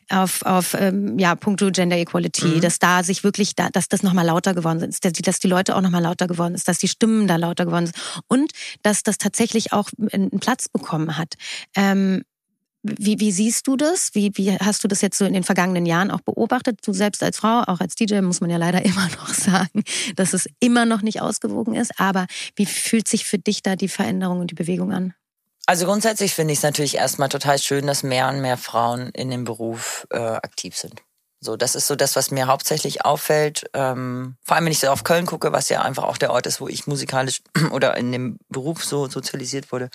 auf, auf ähm, ja, puncto Gender Equality, mhm. dass da sich wirklich, da, dass das noch mal lauter geworden ist, dass die, dass die Leute auch noch mal lauter geworden ist, dass die Stimmen da lauter geworden sind und dass das tatsächlich auch einen Platz bekommen hat. Ähm, wie, wie siehst du das? Wie, wie hast du das jetzt so in den vergangenen Jahren auch beobachtet? Du selbst als Frau, auch als DJ, muss man ja leider <laughs> immer noch sagen, dass es immer noch nicht ausgewogen ist. Aber wie fühlt sich für dich da die Veränderung und die Bewegung an? Also grundsätzlich finde ich es natürlich erstmal total schön, dass mehr und mehr Frauen in dem Beruf äh, aktiv sind. So, das ist so das, was mir hauptsächlich auffällt. Ähm, vor allem, wenn ich so auf Köln gucke, was ja einfach auch der Ort ist, wo ich musikalisch <clears throat> oder in dem Beruf so sozialisiert wurde.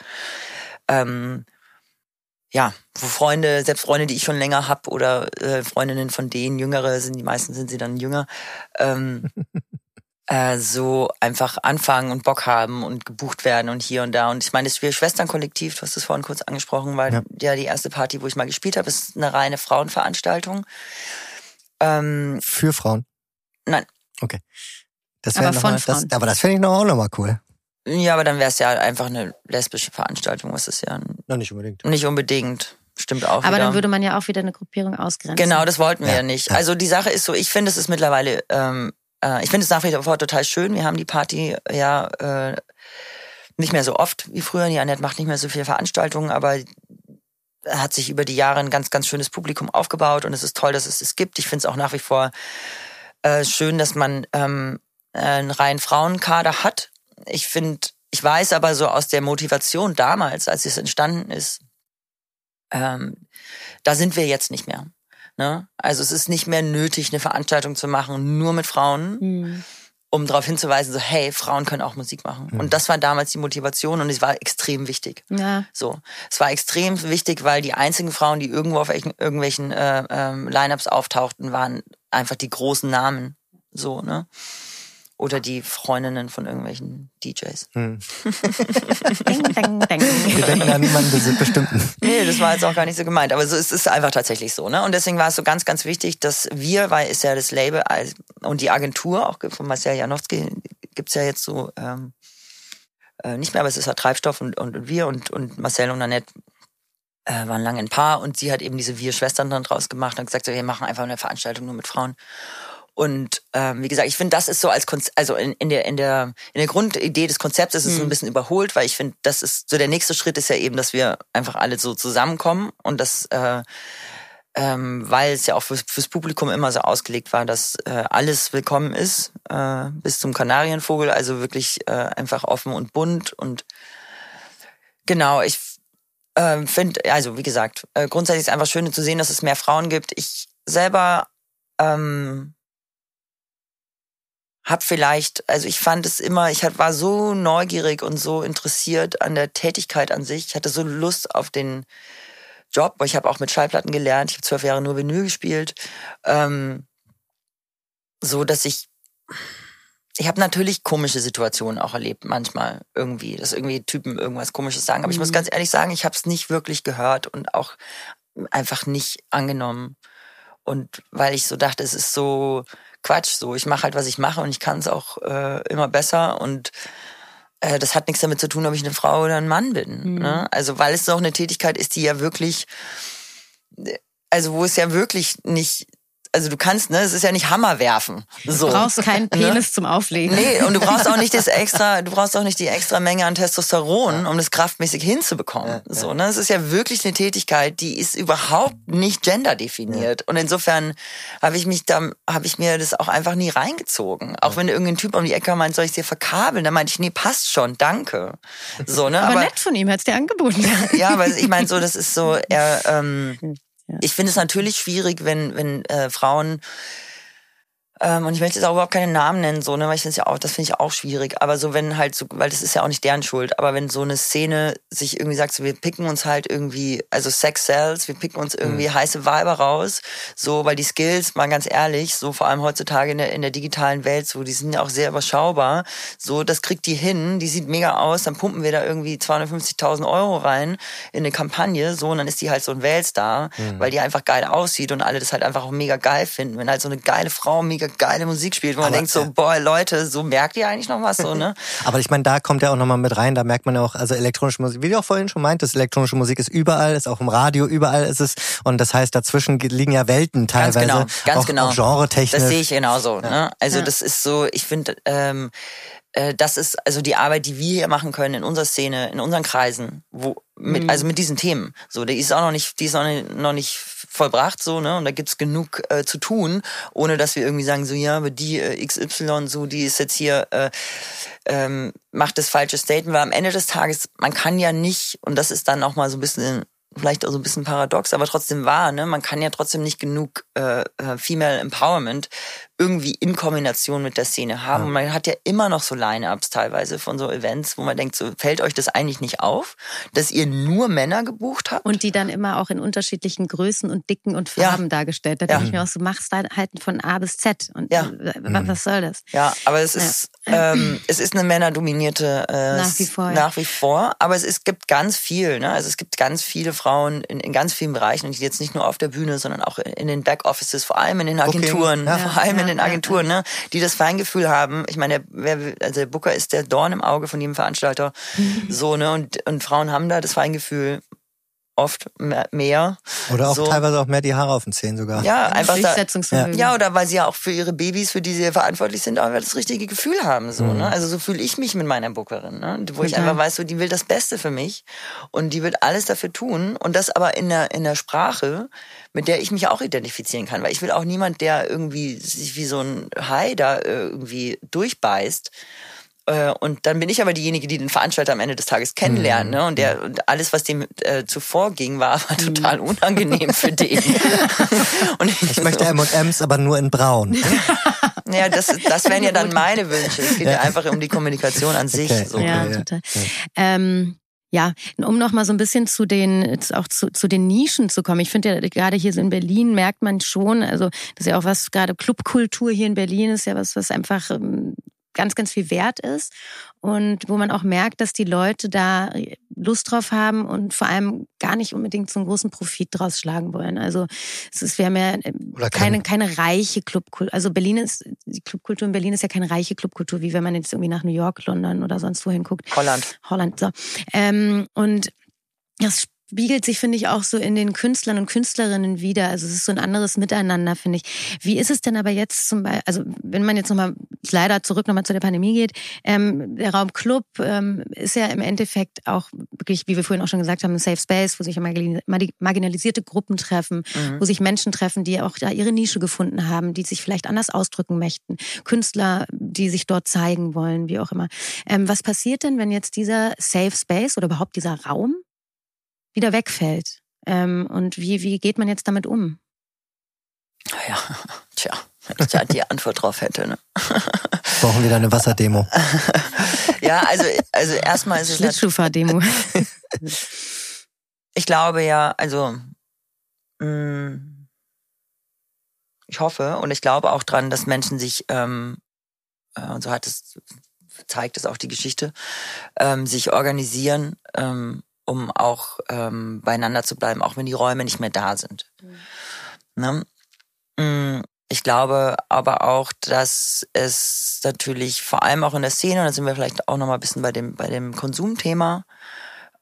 Ähm, ja, wo Freunde, selbst Freunde, die ich schon länger hab oder äh, Freundinnen von denen, jüngere sind, die meisten sind sie dann jünger, ähm, <laughs> äh, so einfach anfangen und Bock haben und gebucht werden und hier und da. Und ich meine, das Schwesternkollektiv, du hast es vorhin kurz angesprochen, weil ja. ja die erste Party, wo ich mal gespielt habe, ist eine reine Frauenveranstaltung. Ähm, Für Frauen? Nein. Okay. Das aber von mal, Frauen. Das, aber das finde ich noch auch nochmal cool. Ja, aber dann wäre es ja einfach eine lesbische Veranstaltung, was ist ja. Na, nicht unbedingt. Nicht unbedingt. Stimmt auch. Aber wieder. dann würde man ja auch wieder eine Gruppierung ausgrenzen. Genau, das wollten wir ja, ja nicht. Ja. Also die Sache ist so, ich finde, es ist mittlerweile, ähm, äh, ich finde es nach wie vor total schön. Wir haben die Party ja äh, nicht mehr so oft wie früher. Die Annette macht nicht mehr so viele Veranstaltungen, aber hat sich über die Jahre ein ganz, ganz schönes Publikum aufgebaut und es ist toll, dass es es gibt. Ich finde es auch nach wie vor äh, schön, dass man ähm, einen reinen Frauenkader hat ich finde, ich weiß aber so aus der Motivation damals, als es entstanden ist, ähm, da sind wir jetzt nicht mehr. Ne? Also es ist nicht mehr nötig, eine Veranstaltung zu machen, nur mit Frauen. Mhm. um darauf hinzuweisen, so hey, Frauen können auch Musik machen. Mhm. Und das war damals die Motivation und es war extrem wichtig. Ja. So, es war extrem wichtig, weil die einzigen Frauen, die irgendwo auf irgendwelchen äh, ähm, Lineups auftauchten, waren einfach die großen Namen. So, ne? Oder die Freundinnen von irgendwelchen DJs. Hm. <laughs> ding, ding, ding. Wir denken an niemanden bestimmten. Nee, das war jetzt auch gar nicht so gemeint. Aber so, es ist einfach tatsächlich so. Ne? Und deswegen war es so ganz, ganz wichtig, dass wir, weil ist ja das Label und die Agentur, auch von Marcel Janowski, gibt's ja jetzt so ähm, äh, nicht mehr, aber es ist ja Treibstoff und, und wir und, und Marcel und Annette äh, waren lange ein Paar und sie hat eben diese Wir-Schwestern dann draus gemacht und gesagt, so, wir machen einfach eine Veranstaltung nur mit Frauen. Und ähm, wie gesagt, ich finde, das ist so als Konzept, also in, in der in der in der Grundidee des Konzepts ist es mhm. so ein mhm. bisschen überholt, weil ich finde, das ist so der nächste Schritt ist ja eben, dass wir einfach alle so zusammenkommen und das äh, ähm, weil es ja auch fürs, fürs Publikum immer so ausgelegt war, dass äh, alles willkommen ist, äh, bis zum Kanarienvogel, also wirklich äh, einfach offen und bunt und genau, ich äh, finde, also wie gesagt, äh, grundsätzlich ist es einfach schön zu sehen, dass es mehr Frauen gibt. Ich selber ähm, hab vielleicht, also ich fand es immer, ich war so neugierig und so interessiert an der Tätigkeit an sich. Ich hatte so Lust auf den Job. Ich habe auch mit Schallplatten gelernt. Ich habe zwölf Jahre nur Vinyl gespielt. Ähm, so, dass ich, ich habe natürlich komische Situationen auch erlebt manchmal irgendwie, dass irgendwie Typen irgendwas Komisches sagen. Aber mhm. ich muss mhm. ganz ehrlich sagen, ich habe es nicht wirklich gehört und auch einfach nicht angenommen. Und weil ich so dachte, es ist so Quatsch. So, ich mache halt, was ich mache und ich kann es auch äh, immer besser und äh, das hat nichts damit zu tun, ob ich eine Frau oder ein Mann bin. Mhm. Ne? Also weil es auch eine Tätigkeit ist, die ja wirklich, also wo es ja wirklich nicht also du kannst, ne, es ist ja nicht Hammer werfen. So. Du brauchst keinen ne? Penis ne? zum Auflegen. Nee, und du brauchst auch nicht das <laughs> extra, du brauchst auch nicht die extra Menge an Testosteron, um das kraftmäßig hinzubekommen. So, ne, es ist ja wirklich eine Tätigkeit, die ist überhaupt nicht genderdefiniert. Ja. Und insofern habe ich mich da, habe ich mir das auch einfach nie reingezogen. Auch wenn irgendein Typ um die Ecke meint, soll ich dir verkabeln, dann meinte ich, nee, passt schon, danke. So, ne, aber, aber nett von ihm, hat's dir angeboten. Ja, aber ich meine so, das ist so, er, ähm, hm. Ich finde es natürlich schwierig, wenn, wenn äh, Frauen ähm, und ich möchte jetzt auch überhaupt keine Namen nennen, so, ne, weil ich finde ja auch, das finde ich auch schwierig. Aber so, wenn halt so, weil das ist ja auch nicht deren Schuld, aber wenn so eine Szene sich irgendwie sagt, so, wir picken uns halt irgendwie, also Sex Cells, wir picken uns irgendwie mhm. heiße Weiber raus, so, weil die Skills, mal ganz ehrlich, so vor allem heutzutage in der, in der digitalen Welt, so, die sind ja auch sehr überschaubar, so, das kriegt die hin, die sieht mega aus, dann pumpen wir da irgendwie 250.000 Euro rein in eine Kampagne, so, und dann ist die halt so ein Weltstar, mhm. weil die einfach geil aussieht und alle das halt einfach auch mega geil finden. Wenn halt so eine geile Frau mega geile Musik spielt, wo man aber, denkt so, boah, Leute, so merkt ihr eigentlich noch was so, ne? <laughs> aber ich meine, da kommt ja auch nochmal mit rein, da merkt man ja auch, also elektronische Musik, wie du auch vorhin schon meintest, elektronische Musik ist überall, ist auch im Radio, überall ist es und das heißt, dazwischen liegen ja Welten teilweise. Ganz genau, ganz auch, genau. Auch genre-technisch. Das sehe ich genauso, ja. ne? Also ja. das ist so, ich finde, ähm, äh, das ist also die Arbeit, die wir hier machen können in unserer Szene, in unseren Kreisen, wo mit, mhm. also mit diesen Themen. So, die ist auch noch nicht, die ist noch nicht, noch nicht vollbracht so, ne? Und da gibt's genug äh, zu tun, ohne dass wir irgendwie sagen so, ja, aber die äh, XY so, die ist jetzt hier äh, ähm, macht das falsche Statement, weil am Ende des Tages man kann ja nicht und das ist dann auch mal so ein bisschen vielleicht auch so ein bisschen paradox, aber trotzdem wahr, ne? Man kann ja trotzdem nicht genug äh, äh Female Empowerment irgendwie in Kombination mit der Szene haben. Ja. Und man hat ja immer noch so Line-Ups teilweise von so Events, wo man denkt, so fällt euch das eigentlich nicht auf, dass ihr nur Männer gebucht habt? Und die dann immer auch in unterschiedlichen Größen und Dicken und Farben ja. dargestellt. Da ja. denke ich mir auch, so machst halt von A bis Z. Und ja. was soll das? Ja, aber es ist, ähm, es ist eine männerdominierte äh, nach wie vor. Nach wie vor. Aber es, ist, gibt ganz viel, ne? Also es gibt ganz viele Frauen in, in ganz vielen Bereichen und jetzt nicht nur auf der Bühne, sondern auch in den Backoffices, vor allem in den Agenturen, okay. vor allem in den Agenturen, ne, die das Feingefühl haben. Ich meine, wer, also der Booker ist der Dorn im Auge von jedem Veranstalter. Mhm. So, ne, und, und Frauen haben da das Feingefühl, oft mehr. Oder auch so. teilweise auch mehr die Haare auf den Zähnen sogar. Ja, einfach da, ja, oder weil sie ja auch für ihre Babys, für die sie verantwortlich sind, auch das richtige Gefühl haben. So, mhm. ne? Also so fühle ich mich mit meiner Bookerin, ne? wo okay. ich einfach weiß, so die will das Beste für mich und die wird alles dafür tun und das aber in der in der Sprache, mit der ich mich auch identifizieren kann, weil ich will auch niemand, der irgendwie sich wie so ein Hai da irgendwie durchbeißt äh, und dann bin ich aber diejenige, die den Veranstalter am Ende des Tages kennenlernt. Mhm. Ne? Und der und alles, was dem äh, zuvor ging, war aber mhm. total unangenehm für den. <laughs> und ich, ich möchte M&M's, aber nur in Braun. <laughs> Ja, das, das wären ja dann <laughs> meine Wünsche. Es geht ja, ja einfach um die Kommunikation an sich. Okay. So. Ja, total. Ähm, ja, um noch mal so ein bisschen zu den auch zu, zu den Nischen zu kommen. Ich finde ja gerade hier so in Berlin merkt man schon, also das ist ja auch was gerade Clubkultur hier in Berlin ist ja was was einfach ähm, ganz, ganz viel wert ist und wo man auch merkt, dass die Leute da Lust drauf haben und vor allem gar nicht unbedingt so einen großen Profit draus schlagen wollen. Also es ist, wir haben ja äh, keine, keine reiche Clubkultur. Also Berlin ist, die Clubkultur in Berlin ist ja keine reiche Clubkultur, wie wenn man jetzt irgendwie nach New York, London oder sonst wohin guckt. Holland. Holland, so. Ähm, und das spiegelt sich, finde ich, auch so in den Künstlern und Künstlerinnen wieder. Also es ist so ein anderes Miteinander, finde ich. Wie ist es denn aber jetzt zum Beispiel, also wenn man jetzt nochmal leider zurück nochmal zu der Pandemie geht, ähm, der Raum Club ähm, ist ja im Endeffekt auch wirklich, wie wir vorhin auch schon gesagt haben, ein Safe Space, wo sich marginalisierte Gruppen treffen, mhm. wo sich Menschen treffen, die auch da ihre Nische gefunden haben, die sich vielleicht anders ausdrücken möchten, Künstler, die sich dort zeigen wollen, wie auch immer. Ähm, was passiert denn, wenn jetzt dieser Safe Space oder überhaupt dieser Raum wieder wegfällt. Ähm, und wie, wie geht man jetzt damit um? Ja, <laughs> tja, wenn ich da die Antwort drauf hätte. Ne? <laughs> Brauchen wir da eine Wasserdemo? <laughs> ja, also, also erstmal ist es. Schlittschuhfahrdemo. ich glaube ja, also mh, mm, ich hoffe und ich glaube auch dran, dass Menschen sich, ähm, äh, und so hat es, zeigt es auch die Geschichte, ähm, sich organisieren ähm, um auch ähm, beieinander zu bleiben, auch wenn die Räume nicht mehr da sind. Mhm. Ne? Mm, ich glaube aber auch, dass es natürlich vor allem auch in der Szene, und da sind wir vielleicht auch noch mal ein bisschen bei dem, bei dem Konsumthema,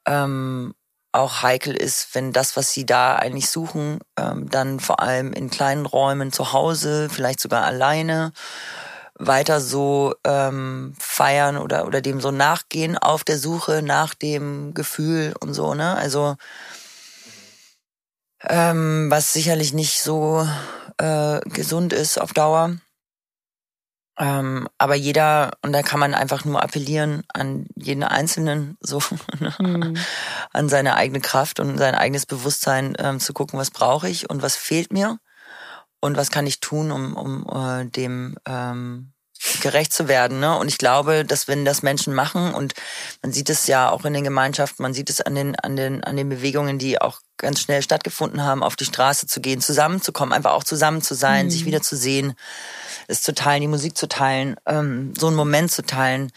ähm, auch heikel ist, wenn das, was sie da eigentlich suchen, ähm, dann vor allem in kleinen Räumen zu Hause, vielleicht sogar alleine weiter so ähm, feiern oder oder dem so nachgehen auf der Suche nach dem Gefühl und so ne also ähm, was sicherlich nicht so äh, gesund ist auf Dauer ähm, aber jeder und da kann man einfach nur appellieren an jeden Einzelnen <laughs> so ne? mhm. an seine eigene Kraft und sein eigenes Bewusstsein ähm, zu gucken was brauche ich und was fehlt mir und was kann ich tun, um, um äh, dem ähm, gerecht zu werden. Ne? Und ich glaube, dass wenn das Menschen machen und man sieht es ja auch in den Gemeinschaften, man sieht es an den, an den, an den Bewegungen, die auch ganz schnell stattgefunden haben, auf die Straße zu gehen, zusammenzukommen, einfach auch zusammen zu sein, mhm. sich wieder zu sehen, es zu teilen, die Musik zu teilen, ähm, so einen Moment zu teilen.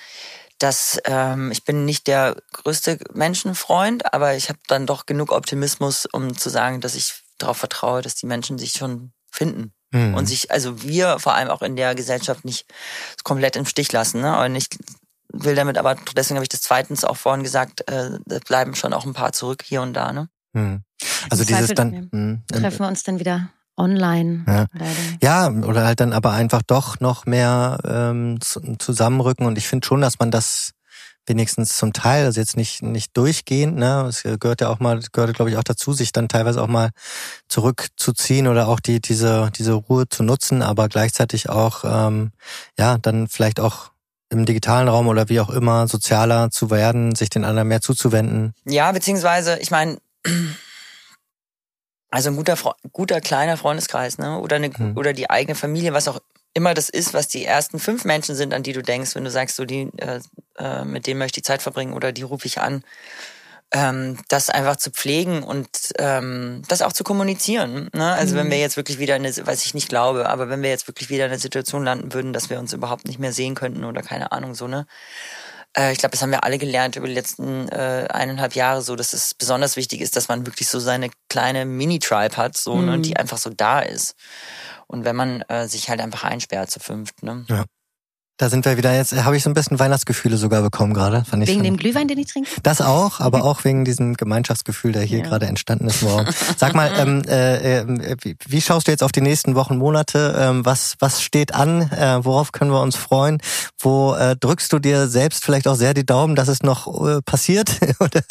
Dass ähm, ich bin nicht der größte Menschenfreund, aber ich habe dann doch genug Optimismus, um zu sagen, dass ich darauf vertraue, dass die Menschen sich schon finden mhm. und sich, also wir vor allem auch in der Gesellschaft nicht komplett im Stich lassen. Ne? Und ich will damit aber, deswegen habe ich das zweitens auch vorhin gesagt, äh, bleiben schon auch ein paar zurück hier und da. Ne? Mhm. Also dieses dann mh, treffen wir uns dann wieder online. Ja. ja, oder halt dann aber einfach doch noch mehr ähm, zusammenrücken. Und ich finde schon, dass man das wenigstens zum Teil, also jetzt nicht nicht durchgehend, ne, es gehört ja auch mal, gehört glaube ich auch dazu, sich dann teilweise auch mal zurückzuziehen oder auch die diese diese Ruhe zu nutzen, aber gleichzeitig auch ähm, ja dann vielleicht auch im digitalen Raum oder wie auch immer sozialer zu werden, sich den anderen mehr zuzuwenden. Ja, beziehungsweise ich meine also ein guter guter kleiner Freundeskreis, ne, oder eine hm. oder die eigene Familie, was auch immer das ist, was die ersten fünf Menschen sind, an die du denkst, wenn du sagst, so die, äh, äh, mit denen möchte ich Zeit verbringen oder die rufe ich an, ähm, das einfach zu pflegen und ähm, das auch zu kommunizieren. Ne? Also mhm. wenn wir jetzt wirklich wieder eine, was ich nicht glaube, aber wenn wir jetzt wirklich wieder in eine Situation landen würden, dass wir uns überhaupt nicht mehr sehen könnten oder keine Ahnung so ne. Äh, ich glaube, das haben wir alle gelernt über die letzten äh, eineinhalb Jahre, so dass es besonders wichtig ist, dass man wirklich so seine kleine Mini-Tribe hat, so ne, mhm. ne, die einfach so da ist. Und wenn man äh, sich halt einfach einsperrt zu fünft. Ne? Ja. Da sind wir wieder jetzt, äh, habe ich so ein bisschen Weihnachtsgefühle sogar bekommen gerade. Fand ich wegen dem Glühwein, den ich trinke? Das auch, aber <laughs> auch wegen diesem Gemeinschaftsgefühl, der hier ja. gerade entstanden ist. Wow. Sag mal, <laughs> ähm, äh, äh, wie schaust du jetzt auf die nächsten Wochen, Monate? Ähm, was, was steht an? Äh, worauf können wir uns freuen? Wo äh, drückst du dir selbst vielleicht auch sehr die Daumen, dass es noch äh, passiert? <laughs> oder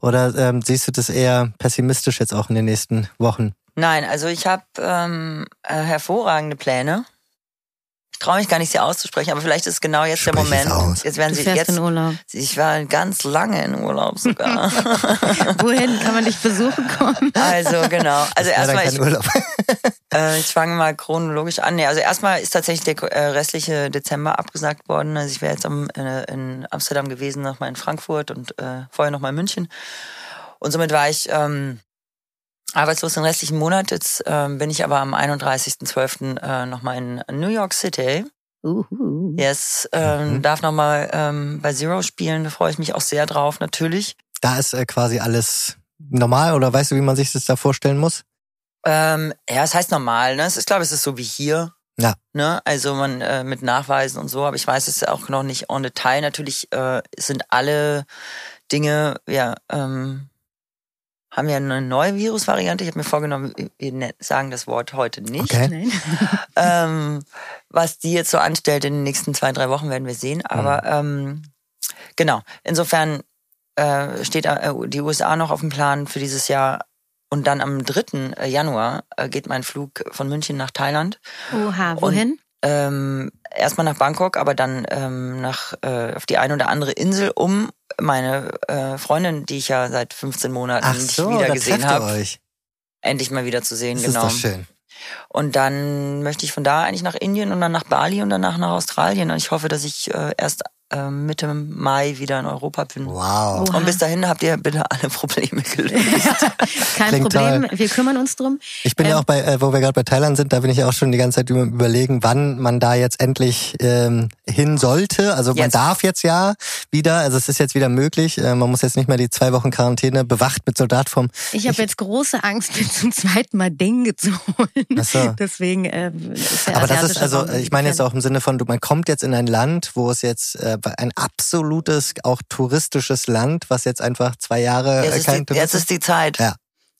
oder ähm, siehst du das eher pessimistisch jetzt auch in den nächsten Wochen? Nein, also ich habe ähm, äh, hervorragende Pläne traue mich gar nicht, sie auszusprechen, aber vielleicht ist genau jetzt Sprich der es Moment. aus. Jetzt werden Du sie jetzt. in Urlaub. Ich war ganz lange in Urlaub sogar. <laughs> Wohin kann man dich besuchen kommen? also genau. Also erstmal, ich, Urlaub. <laughs> äh, ich fange mal chronologisch an. Nee, also erstmal ist tatsächlich der äh, restliche Dezember abgesagt worden. Also ich wäre jetzt am, äh, in Amsterdam gewesen, nochmal in Frankfurt und äh, vorher nochmal in München. Und somit war ich ähm, arbeitslos den restlichen Monat. Jetzt ähm, bin ich aber am 31.12. Äh, nochmal in New York City. Uhu. Yes, ähm, Mhm. darf nochmal ähm, bei Zero spielen. Da freue ich mich auch sehr drauf, natürlich. Da ist äh, quasi alles normal oder weißt du, wie man sich das da vorstellen muss? Ähm, ja, es heißt normal, ne? Es ist, glaube ich, es ist so wie hier. Ja. Ne? Also man äh, mit Nachweisen und so, aber ich weiß es auch noch nicht en Detail. Natürlich äh, sind alle Dinge, ja, ähm, haben ja eine neue Virusvariante. Ich habe mir vorgenommen, wir ne- sagen das Wort heute nicht. Okay. <laughs> Ähm, was die jetzt so anstellt in den nächsten zwei, drei Wochen, werden wir sehen. Aber ähm, genau, insofern äh, steht äh, die USA noch auf dem Plan für dieses Jahr. Und dann am 3. Januar äh, geht mein Flug von München nach Thailand. Oha, wohin? Ähm, erstmal nach Bangkok, aber dann ähm, nach äh, auf die eine oder andere Insel, um meine äh, Freundin, die ich ja seit 15 Monaten Ach nicht so, wieder gesehen habe, endlich mal wieder zu sehen. Das genau. ist doch schön. Und dann möchte ich von da eigentlich nach Indien und dann nach Bali und danach nach Australien. Und ich hoffe, dass ich äh, erst Mitte Mai wieder in Europa bin. Wow. Oha. Und bis dahin habt ihr bitte alle <laughs> Probleme gelöst. Kein Klingt Problem, wir kümmern uns drum. Ich bin ja Ähm, auch bei, äh, wo wir gerade bei Thailand sind, da bin ich auch schon die ganze Zeit über, überlegen, wann man da jetzt endlich ähm, hin sollte. Also man Jetzt. darf jetzt ja wieder, also es ist jetzt wieder möglich. Äh, man muss jetzt nicht mehr die zwei Wochen Quarantäne bewacht mit Soldat vom. Ich habe jetzt große Angst, <laughs> mir zum zweiten Mal Dengue zu holen. Ach so. Deswegen äh, ist der Aber das ist also, ich meine jetzt auch im Sinne von, du, man kommt jetzt in ein Land, wo es jetzt äh, ein absolutes, auch touristisches Land, was jetzt einfach zwei Jahre Jetzt äh, ist, kein die, jetzt ist die Zeit. Ja.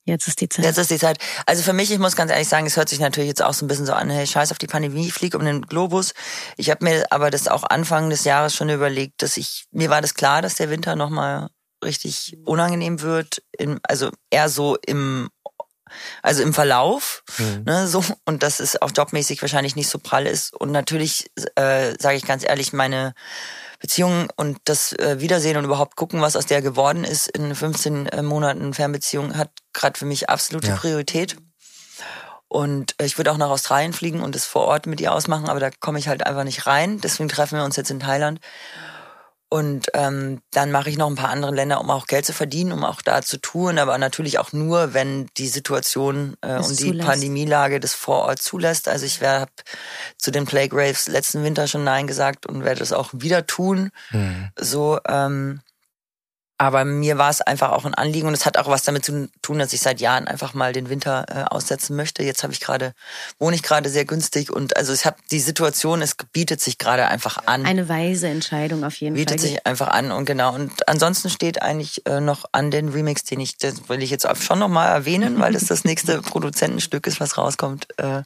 Jetzt ist die Zeit. Jetzt ist die Zeit. Also für mich, ich muss ganz ehrlich sagen, es hört sich natürlich jetzt auch so ein bisschen so an, hey, scheiß auf die Pandemie, ich flieg um den Globus. Ich habe mir aber das auch Anfang des Jahres schon überlegt, dass ich, mir war das klar, dass der Winter nochmal richtig unangenehm wird, in, also eher so im, also im Verlauf, Mhm. ne, so, und dass es auch jobmäßig wahrscheinlich nicht so prall ist. Und natürlich, äh, sage ich ganz ehrlich, meine Beziehung und das äh, Wiedersehen und überhaupt gucken, was aus der geworden ist in 15 äh, Monaten Fernbeziehung, hat gerade für mich absolute Ja. Priorität. Und äh, ich würde auch nach Australien fliegen und das vor Ort mit ihr ausmachen, aber da komme ich halt einfach nicht rein. Deswegen treffen wir uns jetzt in Thailand. Und ähm, dann mache ich noch ein paar andere Länder, um auch Geld zu verdienen, um auch da zu tun, aber natürlich auch nur, wenn die Situation äh, Es und die zulässt. Pandemielage das vor Ort zulässt. Also ich habe zu den Plague Raves letzten Winter schon Nein gesagt und werde das auch wieder tun. Mhm. So, ähm, aber mir war es einfach auch ein Anliegen und es hat auch was damit zu tun, dass ich seit Jahren einfach mal den Winter äh, aussetzen möchte. Jetzt habe ich gerade wohne ich gerade sehr günstig und also ich habe die Situation, es bietet sich gerade einfach an Eine weise Entscheidung auf jeden bietet Fall. sich einfach an und genau. Und ansonsten steht eigentlich äh, noch an den Remix, den ich, das will ich jetzt auch schon nochmal erwähnen, weil das das nächste <laughs> Produzentenstück ist, was rauskommt äh,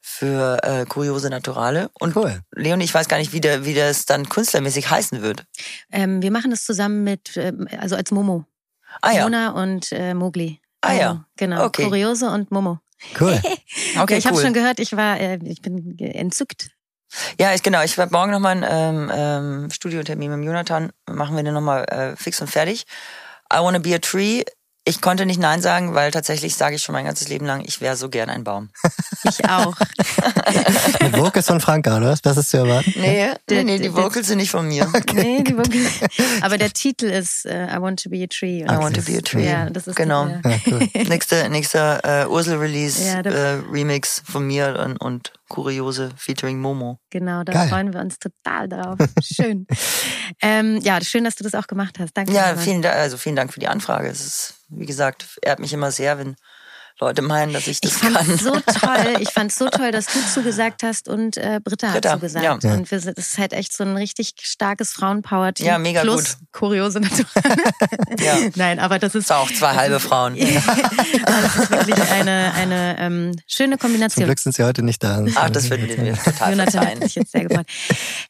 für äh, Kuriose Naturale. Und Cool. Leonie, ich weiß gar nicht, wie, der, wie das dann künstlermäßig heißen wird. ähm, wir machen das zusammen mit, ähm, also als Momo. Ah ja, Mona und äh, Mogli. Ah ja. Also, Genau. Okay. Kuriose und Momo. Cool. <laughs> okay, ich habe cool. schon gehört, ich war, äh, ich bin entzückt. Ja, ich, genau. Ich werde morgen nochmal einen ähm, ähm, Studiotermin mit dem Jonathan. Machen wir den nochmal äh, fix und fertig. I Wanna Be a Tree. Ich konnte nicht Nein sagen, weil tatsächlich sage ich schon mein ganzes Leben lang, ich wäre so gern ein Baum. Ich auch. <laughs> Mit Vocals von Franka, oder? was? Das ist zu erwarten. Nee, Der- nee, nee, die der- Vocals sind nicht von mir. nee, die wirklich. <laughs> Aber der Titel ist äh, I Want to Be a Tree. I want to be a tree. Ja, das ist Genau. Ja, cool. nächster nächster äh, Ursel-Release, Ja, äh, Remix von mir und, und Kuriose featuring Momo. genau, da Geil. freuen wir uns total drauf. Schön. <laughs> ähm, ja, schön, dass du das auch gemacht hast. Danke. Ja, vielen Dank, also vielen Dank für die Anfrage. Es ist, wie gesagt, ehrt mich immer sehr, wenn Leute meinen, dass ich das Ich fand kann. so toll. Ich fand so toll, dass du <laughs> zugesagt hast und äh, Britta, Britta, hat zugesagt. ja. Und wir sind, das ist halt echt so ein richtig starkes Frauenpower-Team. Ja, mega plus gut. kuriose Natur. <laughs> <laughs> Ja. Nein, aber das Es ist, war auch zwei halbe Frauen. das ist wirklich eine, eine ähm, schöne Zum Kombination. Glück sind sie heute nicht da. Ach, das würden wir mir total Jonathan hat verzeihen. sich jetzt sehr gefreut.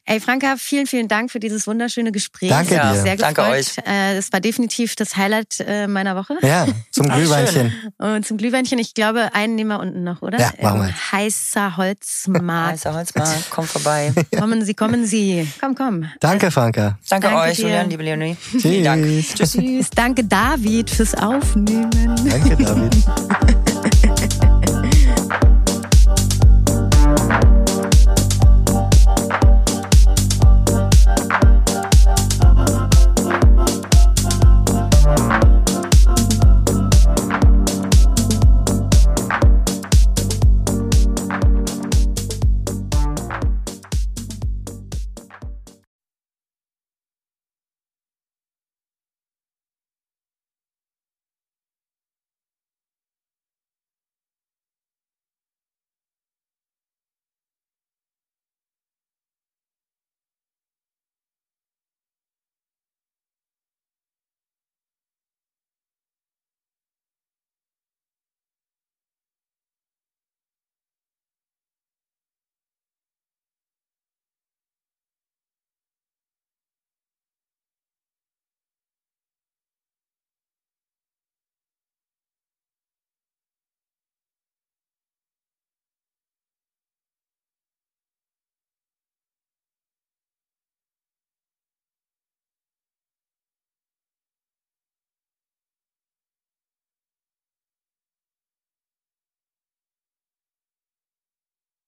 Ey, Franka, vielen, vielen Dank für dieses wunderschöne Gespräch. Danke mich dir. Sehr gefreut. Danke euch. Äh, Es war definitiv das Highlight äh, meiner Woche. Ja, zum Glühweinchen. Und zum Glühwein Schlüsselbändchen. Ich glaube, einen nehmen wir unten noch, oder? Ja, machen wir. Ähm, heißer <laughs> Holzmarkt. Heißer Holzmarkt, kommt vorbei. <laughs> Kommen Sie, kommen Sie. Komm, komm. Danke, Franka. Danke, Danke euch, dir. Julian, liebe Leonie. Vielen Dank. Tschüss. Tschüss. Danke, David, fürs Aufnehmen. Danke, David. <laughs>